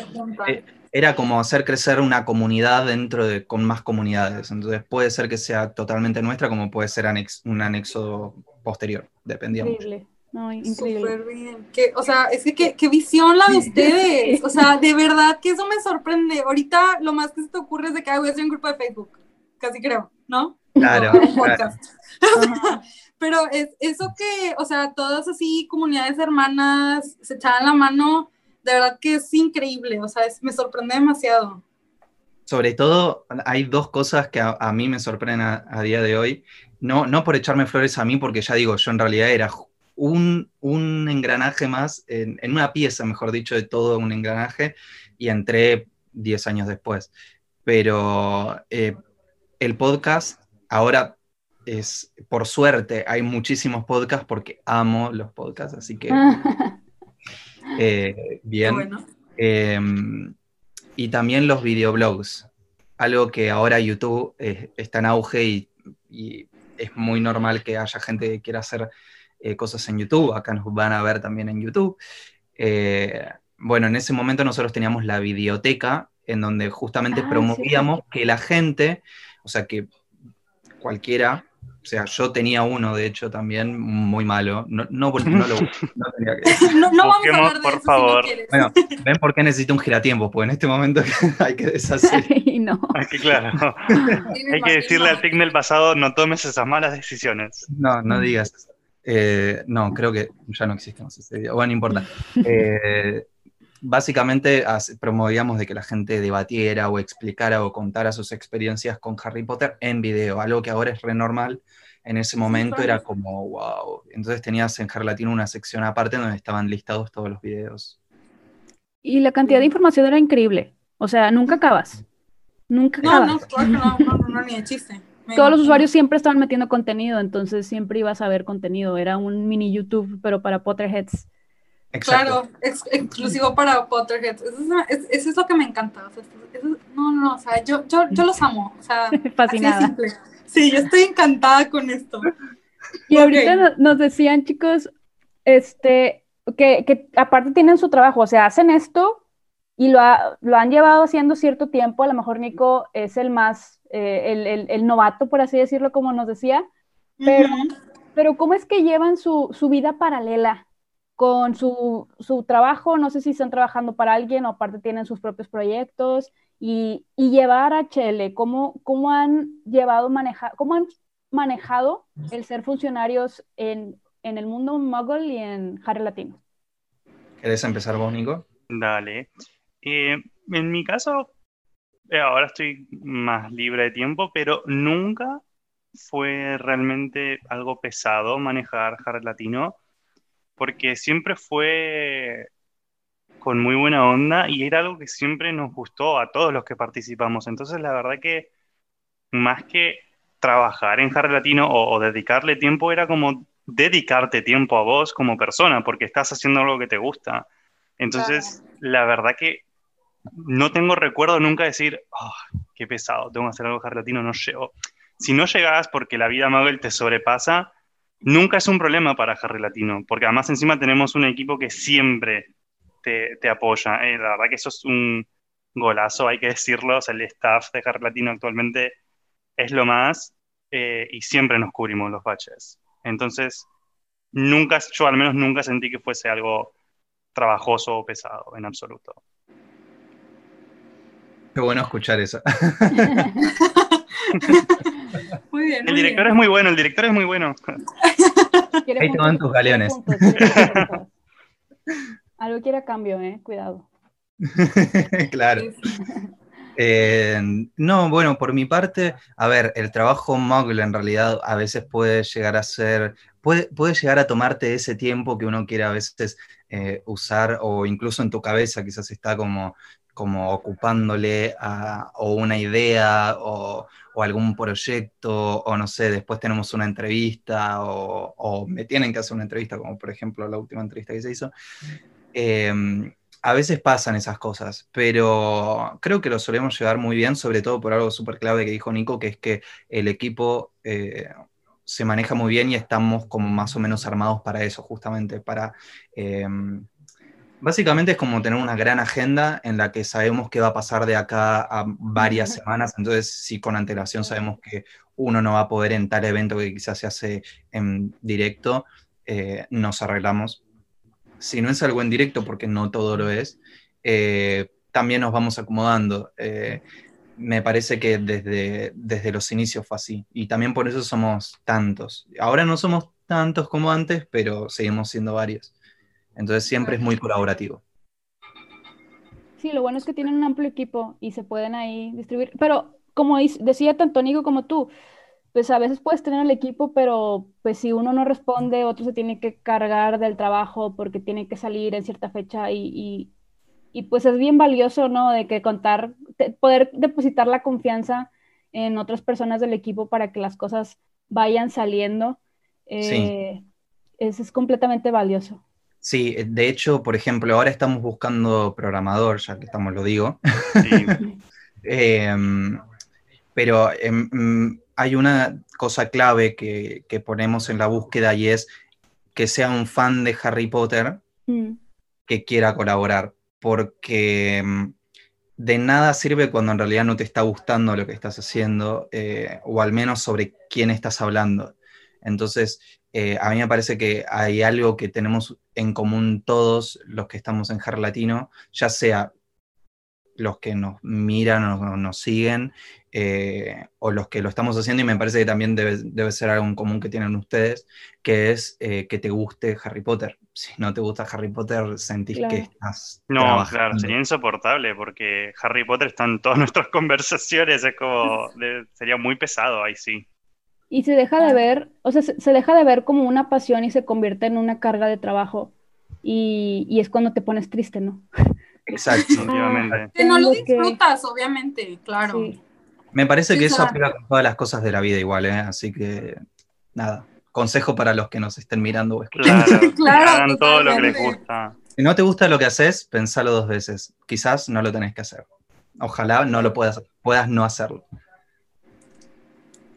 eh, era como hacer crecer una comunidad dentro de con más comunidades. Entonces puede ser que sea totalmente nuestra, como puede ser un anexo posterior, dependiendo. Increíble. No, increíble. bien. o sea, es que qué, visión la de ustedes. O sea, de verdad que eso me sorprende. Ahorita lo más que se te ocurre es de que voy a hacer un grupo de Facebook. Casi creo, ¿no? Claro. Pero es eso que, o sea, todas así comunidades hermanas se echaban la mano de verdad que es increíble, o sea, me sorprende demasiado. Sobre todo, hay dos cosas que a, mí me sorprenden a, día de hoy. No, no por echarme flores a mí, porque ya digo, yo en realidad era un, un engranaje más, en, una pieza, mejor dicho, de todo un engranaje, y entré 10 años después. Pero eh, el podcast ahora es, por suerte, hay muchísimos podcasts porque amo los podcasts, así que Eh, bien. Em, y también los videoblogs, algo que ahora YouTube está en auge y, es muy normal que haya gente que quiera hacer eh, cosas en YouTube, acá nos van a ver también en YouTube. Eh, bueno, en ese momento nosotros teníamos la videoteca en donde justamente ah, promovíamos que la gente, o sea, que cualquiera o sea, yo tenía uno, de hecho, también muy malo. No, no, no lo no tenía que... No, no vamos a hablar de por favor. bueno, ven por qué necesito un giratiempo, porque en este momento hay que deshacer. no. Aquí, claro. hay que decirle al TIC del pasado, no tomes esas malas decisiones. No, no digas. Eh, no, creo que ya no existe más ese video. Bueno, no importa. Eh, básicamente promovíamos de que la gente debatiera o explicara o contara sus experiencias con Harry Potter en video, algo que ahora es renormal. En ese momento era como, wow. Entonces tenías en Harry Latino una sección aparte donde estaban listados todos los videos. Y la cantidad de información era increíble. O sea, nunca acabas. Nunca acabas. No, no, no, no, ni de chiste. Todos los usuarios siempre estaban metiendo contenido, entonces siempre ibas a ver contenido. Era un mini YouTube, pero para Potterheads. Claro, es exclusivo para Potterheads. Eso es, eso es, lo que me encanta. no, no, o sea, yo, yo, yo los amo. O sea, Fascinada. Sí, yo estoy encantada con esto. Y ahorita nos decían, chicos, este, que, que, aparte tienen su trabajo, o sea, hacen esto y lo, lo han llevado haciendo cierto tiempo. A lo mejor Nico es el más, eh, el, el, el, novato, por así decirlo, como nos decía. Pero, pero ¿cómo es que llevan su, su vida paralela? con su, su, trabajo, no sé si están trabajando para alguien o aparte tienen sus propios proyectos, y, y llevar a Chele, ¿cómo, cómo han llevado, maneja, cómo han manejado el ser funcionarios en, en el mundo muggle y en Harry Latino? ¿Quieres empezar vos, Nico? Dale. Eh, en mi caso, ahora estoy más libre de tiempo, pero nunca fue realmente algo pesado manejar Harry Latino porque siempre fue con muy buena onda y era algo que siempre nos gustó a todos los que participamos. Entonces, la verdad que más que trabajar en Harry Latino o, dedicarle tiempo, era como dedicarte tiempo a vos como persona, porque estás haciendo algo que te gusta. Entonces, la verdad que no tengo recuerdo nunca decir, oh, qué pesado, tengo que hacer algo Harry Latino, no llego. Si no llegas porque la vida Mabel te sobrepasa, nunca es un problema para Harry Latino, porque además encima tenemos un equipo que siempre te, apoya. Eh, la verdad que eso es un golazo, hay que decirlo. el staff de Harry Latino actualmente es lo más eh, y siempre nos cubrimos los baches. Entonces, nunca, yo al menos nunca sentí que fuese algo trabajoso o pesado, en absoluto. Qué bueno escuchar eso. Muy bien. El director es muy bueno, el director es muy bueno. Ahí te van tus galeones. Algo quiere cambio, eh, cuidado. claro. Eh, no, bueno, por mi parte, a ver, el trabajo Muggle en realidad a veces puede llegar a ser puede, puede llegar a tomarte ese tiempo que uno quiere a veces eh, usar o incluso en tu cabeza quizás está como, como ocupándole a, o una idea o, o, algún proyecto o no sé, después tenemos una entrevista o, o, me tienen que hacer una entrevista, como por ejemplo la última entrevista que se hizo. Em, a veces pasan esas cosas, pero creo que lo solemos llevar muy bien, sobre todo por algo súper clave que dijo Nico, que es que el equipo eh, se maneja muy bien y estamos como más o menos armados para eso, justamente, para... Em, básicamente es como tener una gran agenda en la que sabemos qué va a pasar de acá a varias semanas, entonces si con antelación sabemos que uno no va a poder en tal evento que quizás se hace en directo, eh, nos arreglamos si no es algo en directo, porque no todo lo es, eh, también nos vamos acomodando. Eh, me parece que desde, desde los inicios fue así. Y también por eso somos tantos. Ahora no somos tantos como antes, pero seguimos siendo varios. Entonces siempre es muy colaborativo. Sí, lo bueno es que tienen un amplio equipo y se pueden ahí distribuir. Pero como decía tanto Nico como tú, pues a veces puedes tener el equipo, pero pues si uno no responde, otro se tiene que cargar del trabajo porque tiene que salir en cierta fecha y, y, pues es bien valioso, ¿no? De que contar, poder depositar la confianza en otras personas del equipo para que las cosas vayan saliendo. Eh, Eso es completamente valioso. Sí, de hecho, por ejemplo, ahora estamos buscando programador, ya que estamos, lo digo. Em, pero em, hay una cosa clave que, ponemos en la búsqueda y es que sea un fan de Harry Potter mm. que quiera colaborar, porque mm, de nada sirve cuando en realidad no te está gustando lo que estás haciendo, eh, o al menos sobre quién estás hablando. Entonces, eh, a mí me parece que hay algo que tenemos en común todos los que estamos en Harry Latino, ya sea los que nos miran o nos siguen, eh, o los que lo estamos haciendo, y me parece que también debe, ser algo en común que tienen ustedes, que es eh, que te guste Harry Potter. Si no te gusta Harry Potter, sentís que estás. No, claro, sería insoportable, porque Harry Potter está en todas nuestras conversaciones, es como. sería muy pesado ahí sí. Y se deja de ver, o sea, se, deja de ver como una pasión y se convierte en una carga de trabajo. Y, y es cuando te pones triste, ¿no? Exacto. Que no lo disfrutas, obviamente, claro. Me parece que eso aplica con todas las cosas de la vida igual, ¿eh? Así que, nada, consejo para los que nos estén mirando o escuchando. Claro, hagan todo lo que les gusta. Si no te gusta lo que haces, pensalo dos veces. Quizás no lo tenés que hacer. Ojalá no lo puedas, puedas no hacerlo.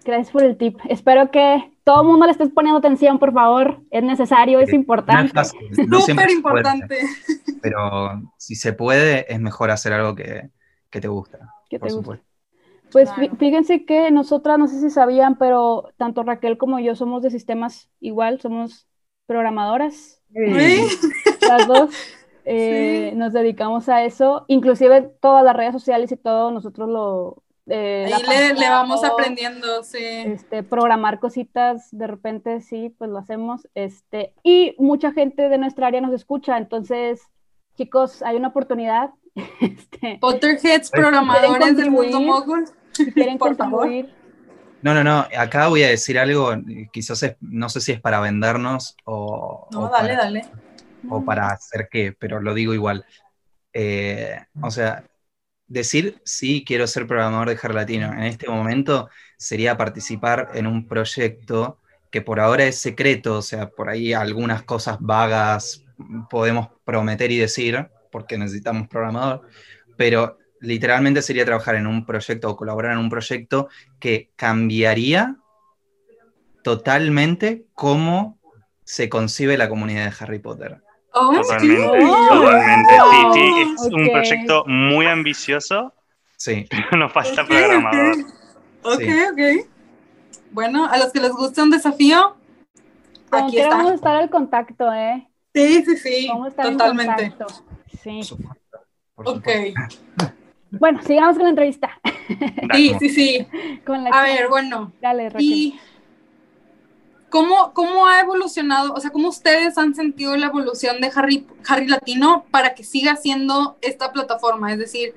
Gracias por el tip. Espero que todo el mundo le esté poniendo atención, por favor. Es necesario, es importante. Súper importante. pero si se puede, es mejor hacer algo que, te gusta. Que te gusta. Pues fíjense que nosotras, no sé si sabían, pero tanto Raquel como yo somos de sistemas igual, somos programadoras. Las dos eh, nos dedicamos a eso, inclusive todas las redes sociales y todo, nosotros lo... Eh, Ahí le, vamos aprendiendo, sí. Este, programar cositas, de repente sí, pues lo hacemos. Este, y mucha gente de nuestra área nos escucha, entonces, chicos, hay una oportunidad. Este, Potterheads, programadores del mundo mogul quieren Por favor. No, no, no. Acá voy a decir algo, quizás no sé si es para vendernos o. No, dale, dale. O para hacer qué, pero lo digo igual. Eh, o sea, decir sí quiero ser programador de Harry Latino en este momento sería participar en un proyecto que por ahora es secreto, o sea, por ahí algunas cosas vagas podemos prometer y decir, porque necesitamos programador, pero literalmente sería trabajar en un proyecto o colaborar en un proyecto que cambiaría totalmente cómo se concibe la comunidad de Harry Potter. Oh, totalmente, totalmente. Sí, sí, es un proyecto muy ambicioso. Sí. Nos falta programador. Ok, ok. Bueno, a los que les guste un desafío, aquí está. Vamos a estar al contacto, ¿eh? Sí, sí, sí. Vamos a estar totalmente. En contacto. Sí. ok. Bueno, sigamos con la entrevista. Sí, sí, sí. a ver, bueno. Dale, Raquel. ¿Y cómo, cómo ha evolucionado, o sea, cómo ustedes han sentido la evolución de Harry, Harry Latino para que siga siendo esta plataforma? Es decir,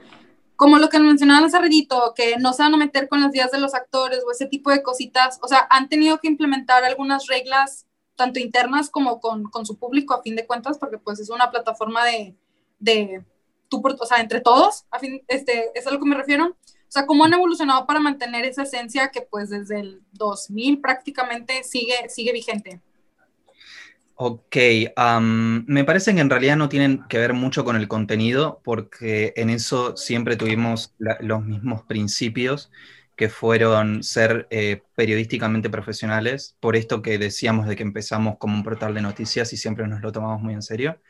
como lo que mencionaban hace ratito, que no se van a meter con las días de los actores o ese tipo de cositas, o sea, han tenido que implementar algunas reglas tanto internas como con, con, su público a fin de cuentas, porque pues es una plataforma de, de tú, o sea, entre todos, a fin, este, es a lo que me refiero. O sea, cómo han evolucionado para mantener esa esencia que pues desde el 2000 prácticamente sigue, sigue vigente. Ok, me parece que en realidad no tienen que ver mucho con el contenido, porque en eso siempre tuvimos los mismos principios, que fueron ser eh, periodísticamente profesionales, por esto que decíamos de que empezamos como un portal de noticias y siempre nos lo tomamos muy en serio.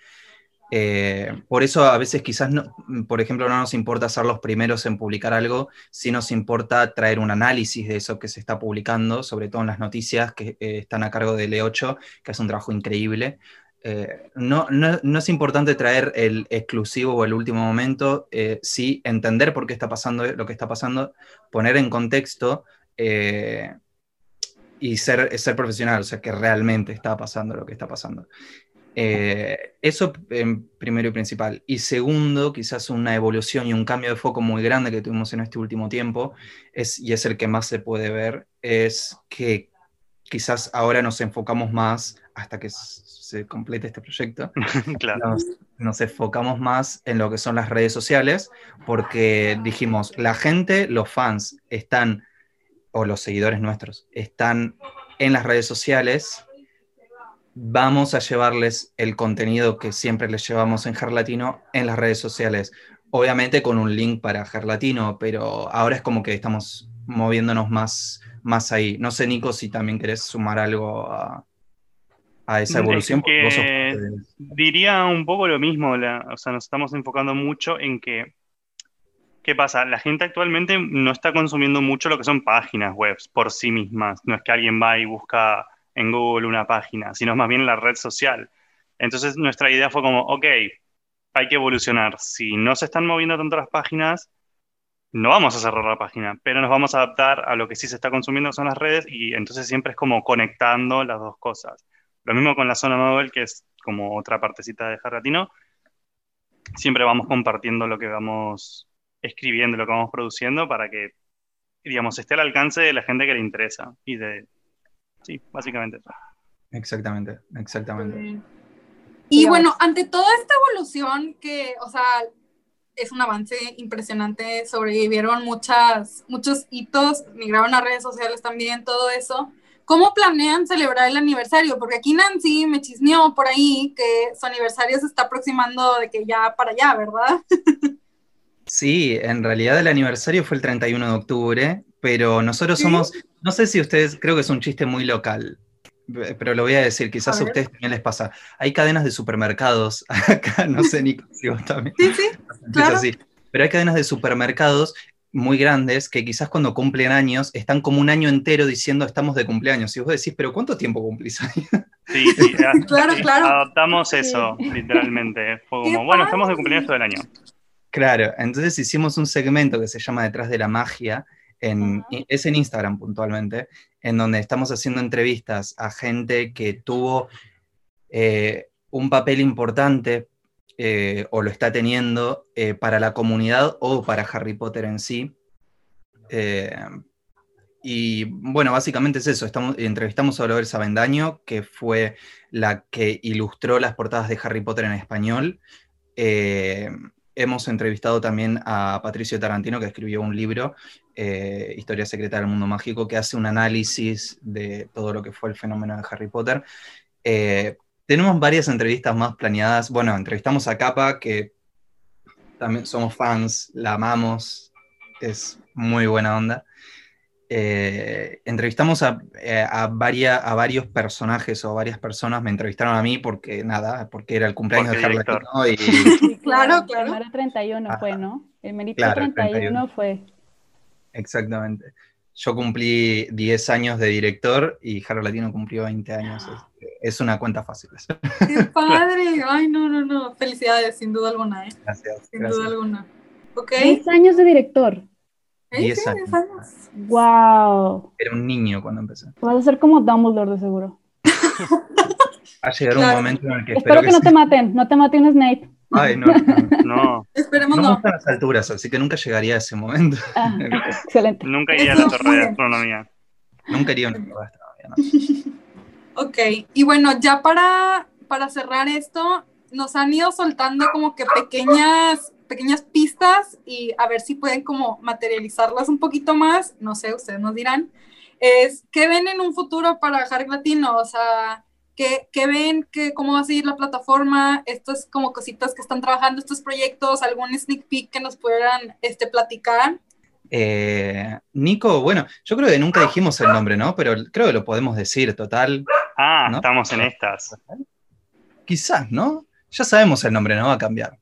Eh, por eso a veces quizás, no, por ejemplo, no nos importa ser los primeros en publicar algo, si nos importa traer un análisis de eso que se está publicando, sobre todo en las noticias que eh, están a cargo de L8, que es un trabajo increíble. Eh, no, no, es importante traer el exclusivo o el último momento, sí entender por qué está pasando lo que está pasando, poner en contexto y ser, ser profesional, o sea, que realmente está pasando lo que está pasando. Eh, eso en primero y principal. Y segundo, quizás una evolución y un cambio de foco muy grande que tuvimos en este último tiempo, es, y es el que más se puede ver, es que quizás ahora nos enfocamos más, hasta que se complete este proyecto, nos, nos, enfocamos más en lo que son las redes sociales, porque dijimos, la gente, los fans, están, o los seguidores nuestros, están en las redes sociales vamos a llevarles el contenido que siempre les llevamos en Gerlatino en las redes sociales. Obviamente con un link para Gerlatino, pero ahora es como que estamos moviéndonos más, más ahí. No sé, Nico, si también querés sumar algo a, esa evolución. Diría un poco lo mismo, o sea, nos estamos enfocando mucho en que, ¿qué pasa? La gente actualmente no está consumiendo mucho lo que son páginas web por sí mismas. No es que alguien va y busca en Google una página, sino más bien en la red social. Entonces nuestra idea fue como, ok, hay que evolucionar. Si no se están moviendo tanto las páginas, no vamos a cerrar la página, pero nos vamos a adaptar a lo que sí se está consumiendo, que son las redes, y entonces siempre es como conectando las dos cosas. Lo mismo con la zona móvil, que es como otra partecita de Jarratino. Siempre vamos compartiendo lo que vamos escribiendo, lo que vamos produciendo, para que, digamos, esté al alcance de la gente que le interesa y de Sí, básicamente Exactamente, exactamente. Y bueno, ante toda esta evolución que, o sea, es un avance impresionante, sobrevivieron muchas, muchos hitos, migraron a redes sociales también, todo eso. ¿Cómo planean celebrar el aniversario? Porque aquí Nancy me chismeó por ahí que su aniversario se está aproximando de que ya para allá, ¿verdad? Sí, en realidad el aniversario fue el 31 de octubre, pero nosotros somos, no sé si ustedes, creo que es un chiste muy local, pero lo voy a decir, quizás a, ustedes también les pasa. Hay cadenas de supermercados, acá no sé ni si vos también. Sí, sí, claro. Pero hay cadenas de supermercados muy grandes que quizás cuando cumplen años están como un año entero diciendo estamos de cumpleaños. Y vos decís, pero ¿cuánto tiempo cumplís ahí? Sí, sí, claro, claro. Adaptamos eso, literalmente. Fue como, bueno, estamos de cumpleaños todo el año. Claro, entonces hicimos un segmento que se llama Detrás de la Magia, es en Instagram puntualmente, en donde estamos haciendo entrevistas a gente que tuvo eh, un papel importante eh, o lo está teniendo eh, para la comunidad o para Harry Potter en sí. y bueno, básicamente es eso. Estamos, entrevistamos a Oliver Sabendaño, que fue la que ilustró las portadas de Harry Potter en español hemos entrevistado también a Patricio Tarantino, que escribió un libro, eh, Historia Secreta del Mundo Mágico, que hace un análisis de todo lo que fue el fenómeno de Harry Potter. Eh, tenemos varias entrevistas más planeadas. Bueno, entrevistamos a Capa, que también somos fans, la amamos, es muy buena onda. Eh, entrevistamos a, eh, a, a, varios personajes o varias personas, me entrevistaron a mí porque nada, porque era el cumpleaños de Harry y... Sí, claro, claro. El 31 fue, ¿no? El mérito 31, fue. Exactamente. Yo cumplí 10 años de director y Harry Latino cumplió 20 años. Es, una cuenta fácil. ¡Qué padre! Ay, no, no, no. Felicidades, sin duda alguna. ¿eh? Gracias. Sin duda alguna. Okay. 10 años de director. 10 años. Wow. Era un niño cuando empecé. Vas a ser como Dumbledore de seguro. Va a llegar un momento en el que espero, que, no te maten, no te mate un Snape. Ay, no, no. Esperemos no. No a las alturas, así que nunca llegaría a ese momento. Ah, excelente. Nunca iría a la torre de astronomía. Nunca iría a una torre de astronomía, no. Ok, y bueno, ya para, para cerrar esto, nos han ido soltando como que pequeñas, pequeñas pistas y a ver si pueden como materializarlas un poquito más, no sé, ustedes nos dirán, es qué ven en un futuro para Hark Latino, o sea, ¿qué, qué ven, qué, cómo va a seguir la plataforma, estas como cositas que están trabajando, estos proyectos, algún sneak peek que nos puedan este, platicar. Eh, Nico, bueno, yo creo que nunca dijimos el nombre, ¿no? Pero creo que lo podemos decir, total. Ah, estamos en estas. Quizás, ¿no? Ya sabemos el nombre, no va a cambiar.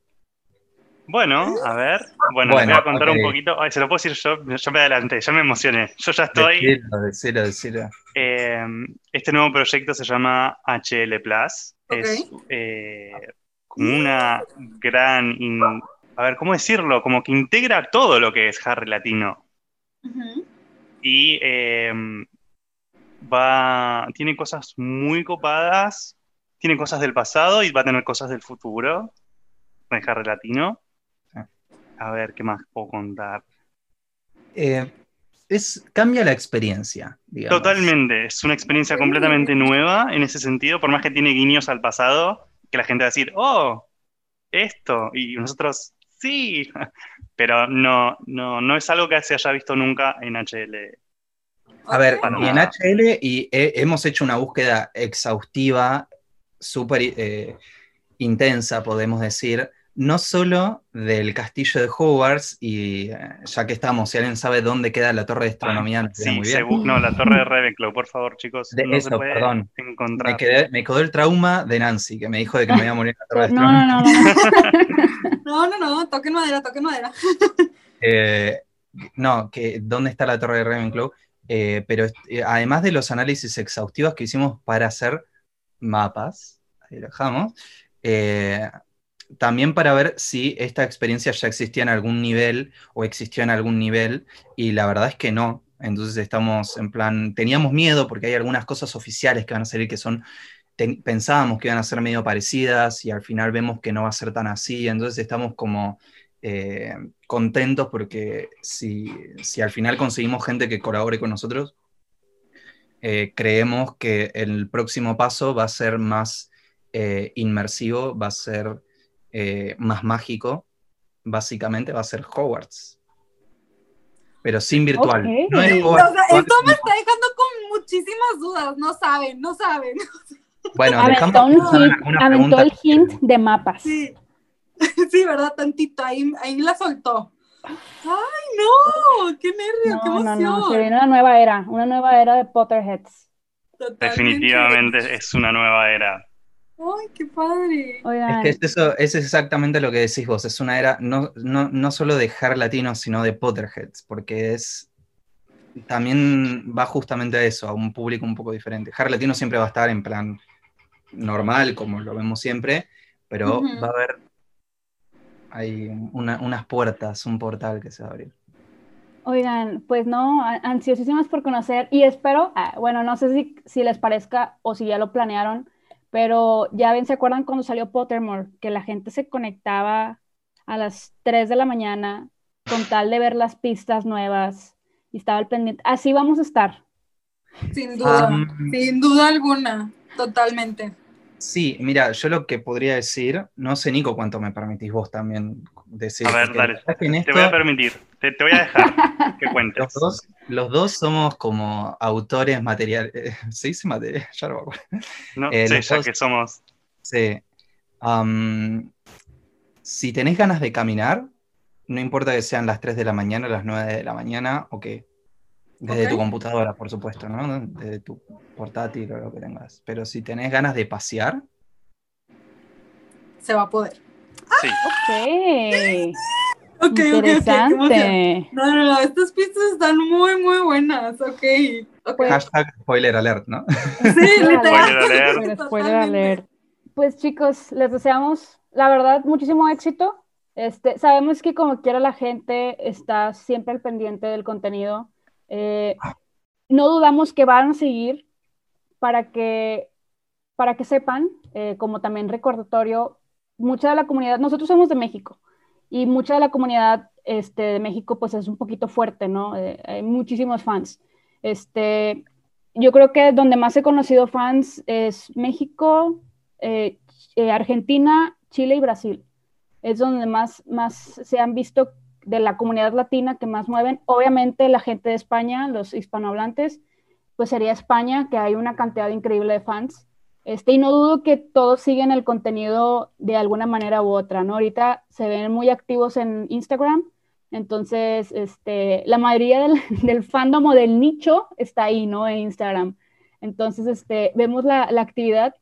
Bueno, a ver. Bueno, les voy a contar un poquito. Ay, se lo puedo decir yo. Yo me adelanté, ya me emocioné. Yo ya estoy. Decilo, decilo, decilo. Eh, este nuevo proyecto se llama HL Plus. Es eh, como una gran. a ver, ¿cómo decirlo? Como que integra todo lo que es Harry Latino. Y eh, va. Tiene cosas muy copadas. Tiene cosas del pasado y va a tener cosas del futuro. De Harry Latino. A ver, ¿qué más puedo contar? Eh, es, cambia la experiencia, digamos. Totalmente, es una experiencia completamente nueva en ese sentido, por más que tiene guiños al pasado, que la gente va a decir, oh, esto, y nosotros, sí, pero no, no, no es algo que se haya visto nunca en HL. A ver, y en HL y hemos hecho una búsqueda exhaustiva, súper eh, intensa, podemos decir, no solo del castillo de Hogwarts, y eh, ya que estamos, si alguien sabe dónde queda la torre de astronomía, sí, muy bien. no, la torre de Ravenclaw, por favor, chicos. De eso, perdón. Me, quedó el trauma de Nancy, que me dijo de que me iba a morir en la torre de astronomía. No, no, no. no, no, no, toquen madera, toquen madera. Eh, no, que dónde está la torre de Ravenclaw, eh, pero además de los análisis exhaustivos que hicimos para hacer mapas, ahí lo dejamos, también para ver si esta experiencia ya existía en algún nivel o existió en algún nivel, y la verdad es que no. Entonces estamos en plan, teníamos miedo porque hay algunas cosas oficiales que van a salir que son, pensábamos que iban a ser medio parecidas y al final vemos que no va a ser tan así, entonces estamos como eh, contentos porque si, al final conseguimos gente que colabore con nosotros, eh, creemos que el próximo paso va a ser más eh, inmersivo, va a ser eh, más mágico, básicamente va a ser Hogwarts. Pero sin virtual. No es esto me está dejando con muchísimas dudas. No saben, no saben. Bueno, aventó, un el hint de mapas. Sí. sí, ¿verdad? Tantito, ahí, ahí la soltó. ¡Ay, no! ¡Qué nervio! ¡Qué emoción! No, no, se viene una nueva era, una nueva era de Potterheads. Definitivamente es una nueva era. ¡Ay, qué padre! Es que es eso, es exactamente lo que decís vos, es una era no, no, no solo de Har latino, sino de Potterheads, porque es también va justamente a eso, a un público un poco diferente. Har latino siempre va a estar en plan normal, como lo vemos siempre, pero va a haber hay unas puertas, un portal que se va a abrir. Oigan, pues no, ansiosísimas por conocer y espero, ah, bueno, no sé si, si les parezca o si ya lo planearon, pero ya ven, ¿se acuerdan cuando salió Pottermore? Que la gente se conectaba a las 3 de la mañana con tal de ver las pistas nuevas y estaba al pendiente. Así vamos a estar. Sin duda, sin duda alguna, totalmente. Sí, mira, yo lo que podría decir, no sé, Nico, cuánto me permitís vos también decir. A ver, dale, te voy a permitir, te, voy a dejar que cuentes. Los dos, somos como autores materiales, ¿se dice material? Ya lo No, eh, sí, ya que somos. Sí. si tenés ganas de caminar, no importa que sean las 3 de la mañana, las 9 de la mañana, o que desde tu computadora, por supuesto, ¿no? Desde tu portátil o lo que tengas. Pero si tenés ganas de pasear. Se va a poder. Sí. Ok. Ok, Interesante. no, no, no, estas pistas están muy, muy buenas. Ok. okay. Hashtag spoiler alert, ¿no? Sí, literal. spoiler alert. Pues chicos, les deseamos, la verdad, muchísimo éxito. Este, sabemos que como quiera la gente está siempre al pendiente del contenido eh, no dudamos que van a seguir para que, para que sepan, eh, como también recordatorio, mucha de la comunidad, nosotros somos de México y mucha de la comunidad este, de México pues es un poquito fuerte, ¿no? Eh, hay muchísimos fans. Este, yo creo que donde más he conocido fans es México, eh, eh, Argentina, Chile y Brasil. Es donde más, más se han visto de la comunidad latina que más mueven. Obviamente la gente de España, los hispanohablantes, pues sería España, que hay una cantidad increíble de fans. Este, y no dudo que todos siguen el contenido de alguna manera u otra, ¿no? Ahorita se ven muy activos en Instagram, entonces, este, la mayoría del, del fandom o del nicho está ahí, ¿no? En Instagram. Entonces, este, vemos la, la, actividad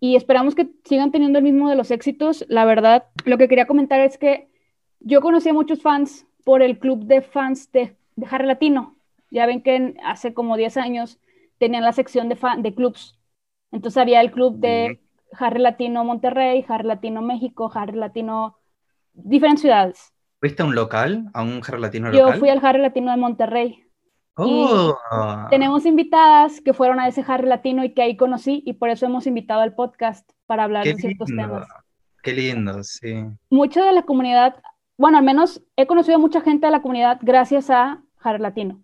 y esperamos que sigan teniendo el mismo de los éxitos. La verdad, lo que quería comentar es que yo conocí a muchos fans por el club de fans de, de Harry Latino. Ya ven que hace como 10 años tenían la sección de, fan, de clubs. Entonces había el club de Harry Latino Monterrey, Harry Latino México, Harry Latino, diferentes ciudades. ¿Fuiste a un local? ¿A un Harry Latino local? Yo fui al Harry Latino de Monterrey. Oh. tenemos invitadas que fueron a ese Harry Latino y que ahí conocí y por eso hemos invitado al podcast para hablar de ciertos temas. Qué lindo, sí. Mucho de la comunidad, bueno, al menos he conocido a mucha gente de la comunidad gracias a Harry Latino.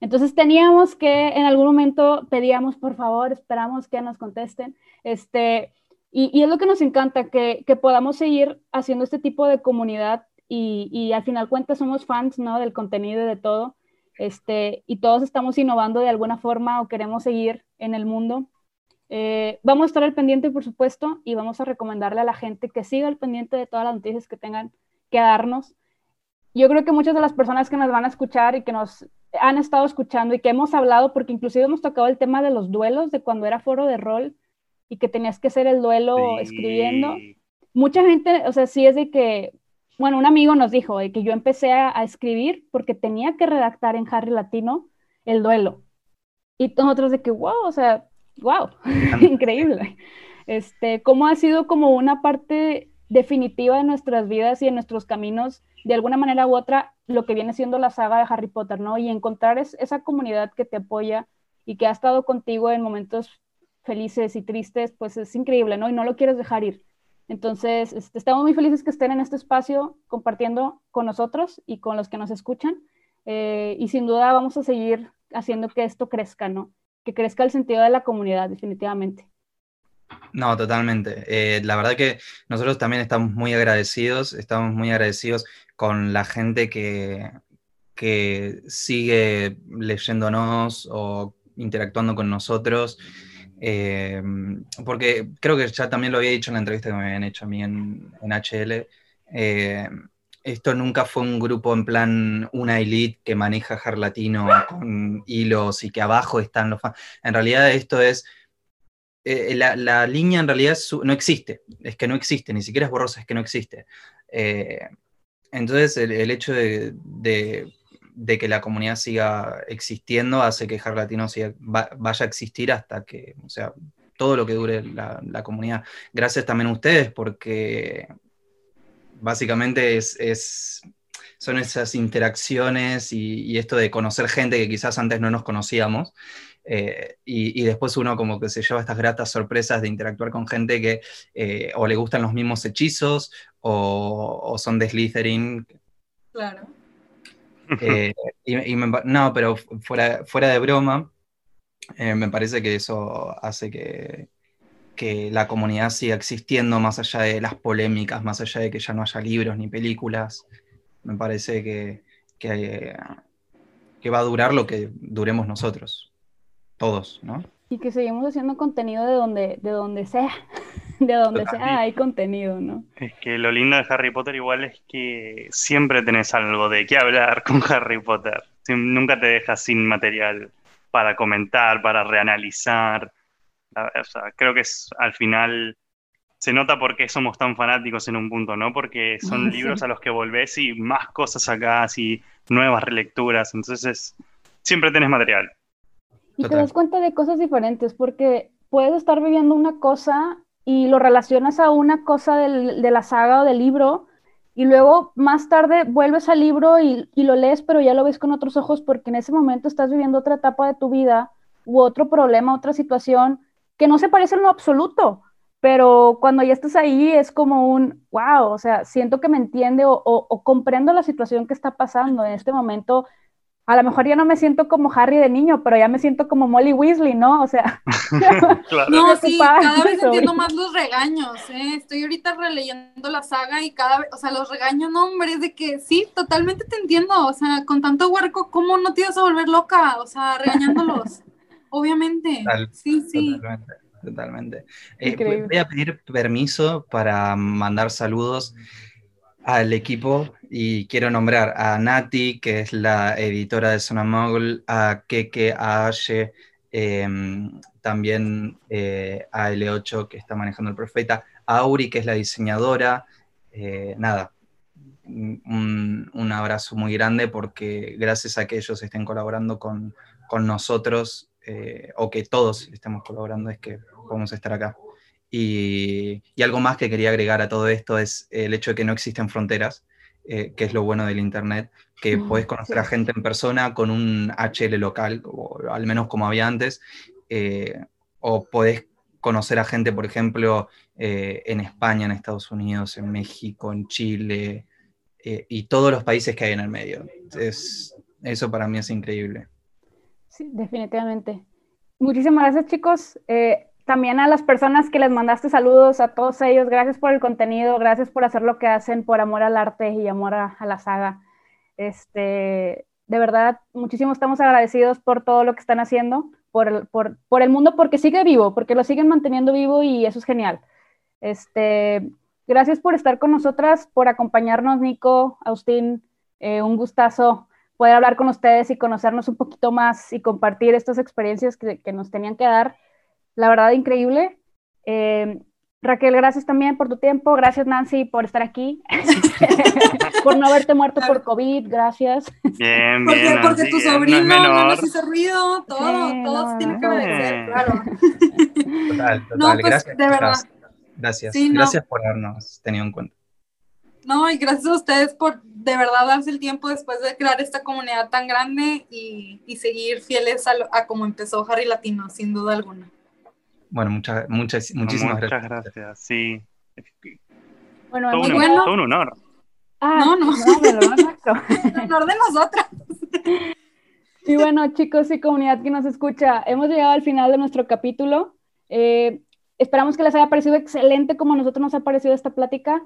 Entonces teníamos que, en algún momento pedíamos, por favor, esperamos que nos contesten, este, y, y es lo que nos encanta, que, que podamos seguir haciendo este tipo de comunidad y, y, al final cuentas somos fans, ¿no? Del contenido y de todo, este, y todos estamos innovando de alguna forma o queremos seguir en el mundo. Eh, vamos a estar al pendiente, por supuesto, y vamos a recomendarle a la gente que siga al pendiente de todas las noticias que tengan que darnos. Yo creo que muchas de las personas que nos van a escuchar y que nos han estado escuchando y que hemos hablado, porque inclusive hemos tocado el tema de los duelos, de cuando era foro de rol y que tenías que hacer el duelo sí. escribiendo. Mucha gente, o sea, sí es de que bueno, un amigo nos dijo que yo empecé a, a, escribir porque tenía que redactar en Harry Latino el duelo. Y nosotros de que, wow, o sea, wow, increíble. Este, cómo ha sido como una parte definitiva de nuestras vidas y de nuestros caminos, de alguna manera u otra, lo que viene siendo la saga de Harry Potter, ¿no? Y encontrar es, esa comunidad que te apoya y que ha estado contigo en momentos felices y tristes, pues es increíble, ¿no? Y no lo quieres dejar ir. Entonces, este, estamos muy felices que estén en este espacio compartiendo con nosotros y con los que nos escuchan. Eh, y sin duda vamos a seguir haciendo que esto crezca, ¿no? Que crezca el sentido de la comunidad, definitivamente. No, totalmente. Eh, la verdad que nosotros también estamos muy agradecidos, estamos muy agradecidos con la gente que, que sigue leyéndonos o interactuando con nosotros. Eh, porque creo que ya también lo había dicho en la entrevista que me habían hecho a mí en, en HL. Eh, esto nunca fue un grupo en plan una elite que maneja Latino con hilos y que abajo están los fans. En realidad esto es, eh, la, la, línea en realidad es, no existe, es que no existe, ni siquiera es borrosa, es que no existe. Eh, entonces el, el hecho de, que la comunidad siga existiendo hace que Latino siga, va, vaya a existir hasta que, o sea, todo lo que dure la, comunidad. Gracias también a ustedes porque básicamente es, son esas interacciones y, esto de conocer gente que quizás antes no nos conocíamos. Eh, y, y, después uno como que se lleva estas gratas sorpresas de interactuar con gente que eh, o le gustan los mismos hechizos o, o son de Slytherin. Claro. Eh, y, y me, no, pero fuera, fuera de broma, eh, me parece que eso hace que, que la comunidad siga existiendo más allá de las polémicas, más allá de que ya no haya libros ni películas. Me parece que, que, que va a durar lo que duremos nosotros, todos, ¿no? Y que seguimos haciendo contenido de donde, de donde sea, de donde sea hay contenido, ¿no? Es que lo lindo de Harry Potter igual es que siempre tenés algo de qué hablar con Harry Potter. Nunca te dejas sin material para comentar, para reanalizar o sea, creo que es al final se nota por qué somos tan fanáticos en un punto, ¿no? Porque son sí. libros a los que volvés y más cosas sacás y nuevas relecturas, entonces siempre tenés material. Y te das cuenta de cosas diferentes, porque puedes estar viviendo una cosa y lo relacionas a una cosa del, de la saga o del libro, y luego más tarde vuelves al libro y, y, lo lees, pero ya lo ves con otros ojos porque en ese momento estás viviendo otra etapa de tu vida u otro problema, otra situación que no se parece en lo absoluto, pero cuando ya estás ahí es como un, wow, o sea, siento que me entiende o, o, o comprendo la situación que está pasando en este momento. A lo mejor ya no me siento como Harry de niño, pero ya me siento como Molly Weasley, ¿no? O sea, no, sí, cada vez entiendo más los regaños, ¿eh? Estoy ahorita releyendo la saga y cada vez, o sea, los regaños, no, hombre, es de que sí, totalmente te entiendo, o sea, con tanto huerco, ¿cómo no te ibas a volver loca? O sea, regañándolos, obviamente. sí, sí. Totalmente. Totalmente. Eh, voy a pedir permiso para mandar saludos al equipo y quiero nombrar a Nati, que es la editora de Zona Mogul, a Keke, a Aye, em, también eh, a L8, que está manejando el Profeta, a Auri, que es la diseñadora. Eh, nada, un, abrazo muy grande porque gracias a que ellos estén colaborando con, nosotros, eh, o que todos estemos colaborando, es que podemos estar acá. Y, algo más que quería agregar a todo esto es el hecho de que no existen fronteras, eh, que es lo bueno del Internet, que mm, puedes conocer a gente en persona con un HL local, o al menos como había antes, eh, o podés conocer a gente, por ejemplo, eh, en España, en Estados Unidos, en México, en Chile, y todos los países que hay en el medio. Es, eso para mí es increíble. Sí, definitivamente. Muchísimas gracias, chicos también a las personas que les mandaste saludos, a todos ellos, gracias por el contenido, gracias por hacer lo que hacen, por amor al arte y amor a, la saga. Este, de verdad, muchísimo estamos agradecidos por todo lo que están haciendo, por el, por, el mundo, porque sigue vivo, porque lo siguen manteniendo vivo y eso es genial. Este, gracias por estar con nosotras, por acompañarnos, Nico, Austin, eh, un gustazo poder hablar con ustedes y conocernos un poquito más y compartir estas experiencias que, que nos tenían que dar la verdad increíble. Eh, Raquel, gracias también por tu tiempo, gracias Nancy por estar aquí, por no haberte muerto por COVID, gracias. Bien, bien. Porque, tu sobrino no, nos hizo ruido, todo, todos tienen que obedecer, claro. Total, total, pues, gracias. De verdad. Gracias, gracias por habernos tenido en cuenta. No, y gracias a ustedes por de verdad darse el tiempo después de crear esta comunidad tan grande y, y seguir fieles a, a como empezó Harry Latino, sin duda alguna. Bueno, muchas, muchas, muchísimas gracias. Muchas gracias, sí. Bueno, todo, un, bueno. todo un honor. Ah, no, no. el honor de nosotras. Y bueno, chicos y comunidad que nos escucha, hemos llegado al final de nuestro capítulo. Eh, esperamos que les haya parecido excelente como a nosotros nos ha parecido esta plática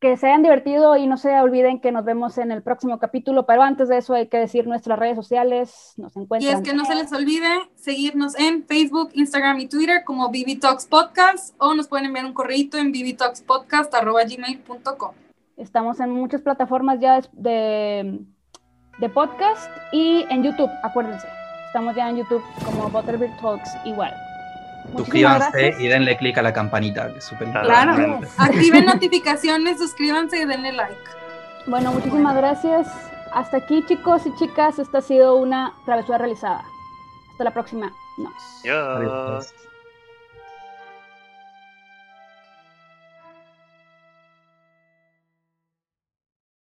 que se hayan divertido y no se olviden que nos vemos en el próximo capítulo, pero antes de eso hay que decir nuestras redes sociales, nos encuentran. Y es que no se les olvide seguirnos en Facebook, Instagram y Twitter como BB Talks Podcast o nos pueden enviar un correo en bbtalkspodcast.gmail.com. Estamos en muchas plataformas ya de, de podcast y en YouTube, acuérdense. Estamos ya en YouTube como Butterbeer Talks igual. Suscríbanse y denle click a la campanita, que es súper Claro, activen notificaciones, suscríbanse y denle like. Bueno, muchísimas gracias. Hasta aquí, chicos y chicas, esta ha sido una travesura realizada. Hasta la próxima. Nos. Adiós.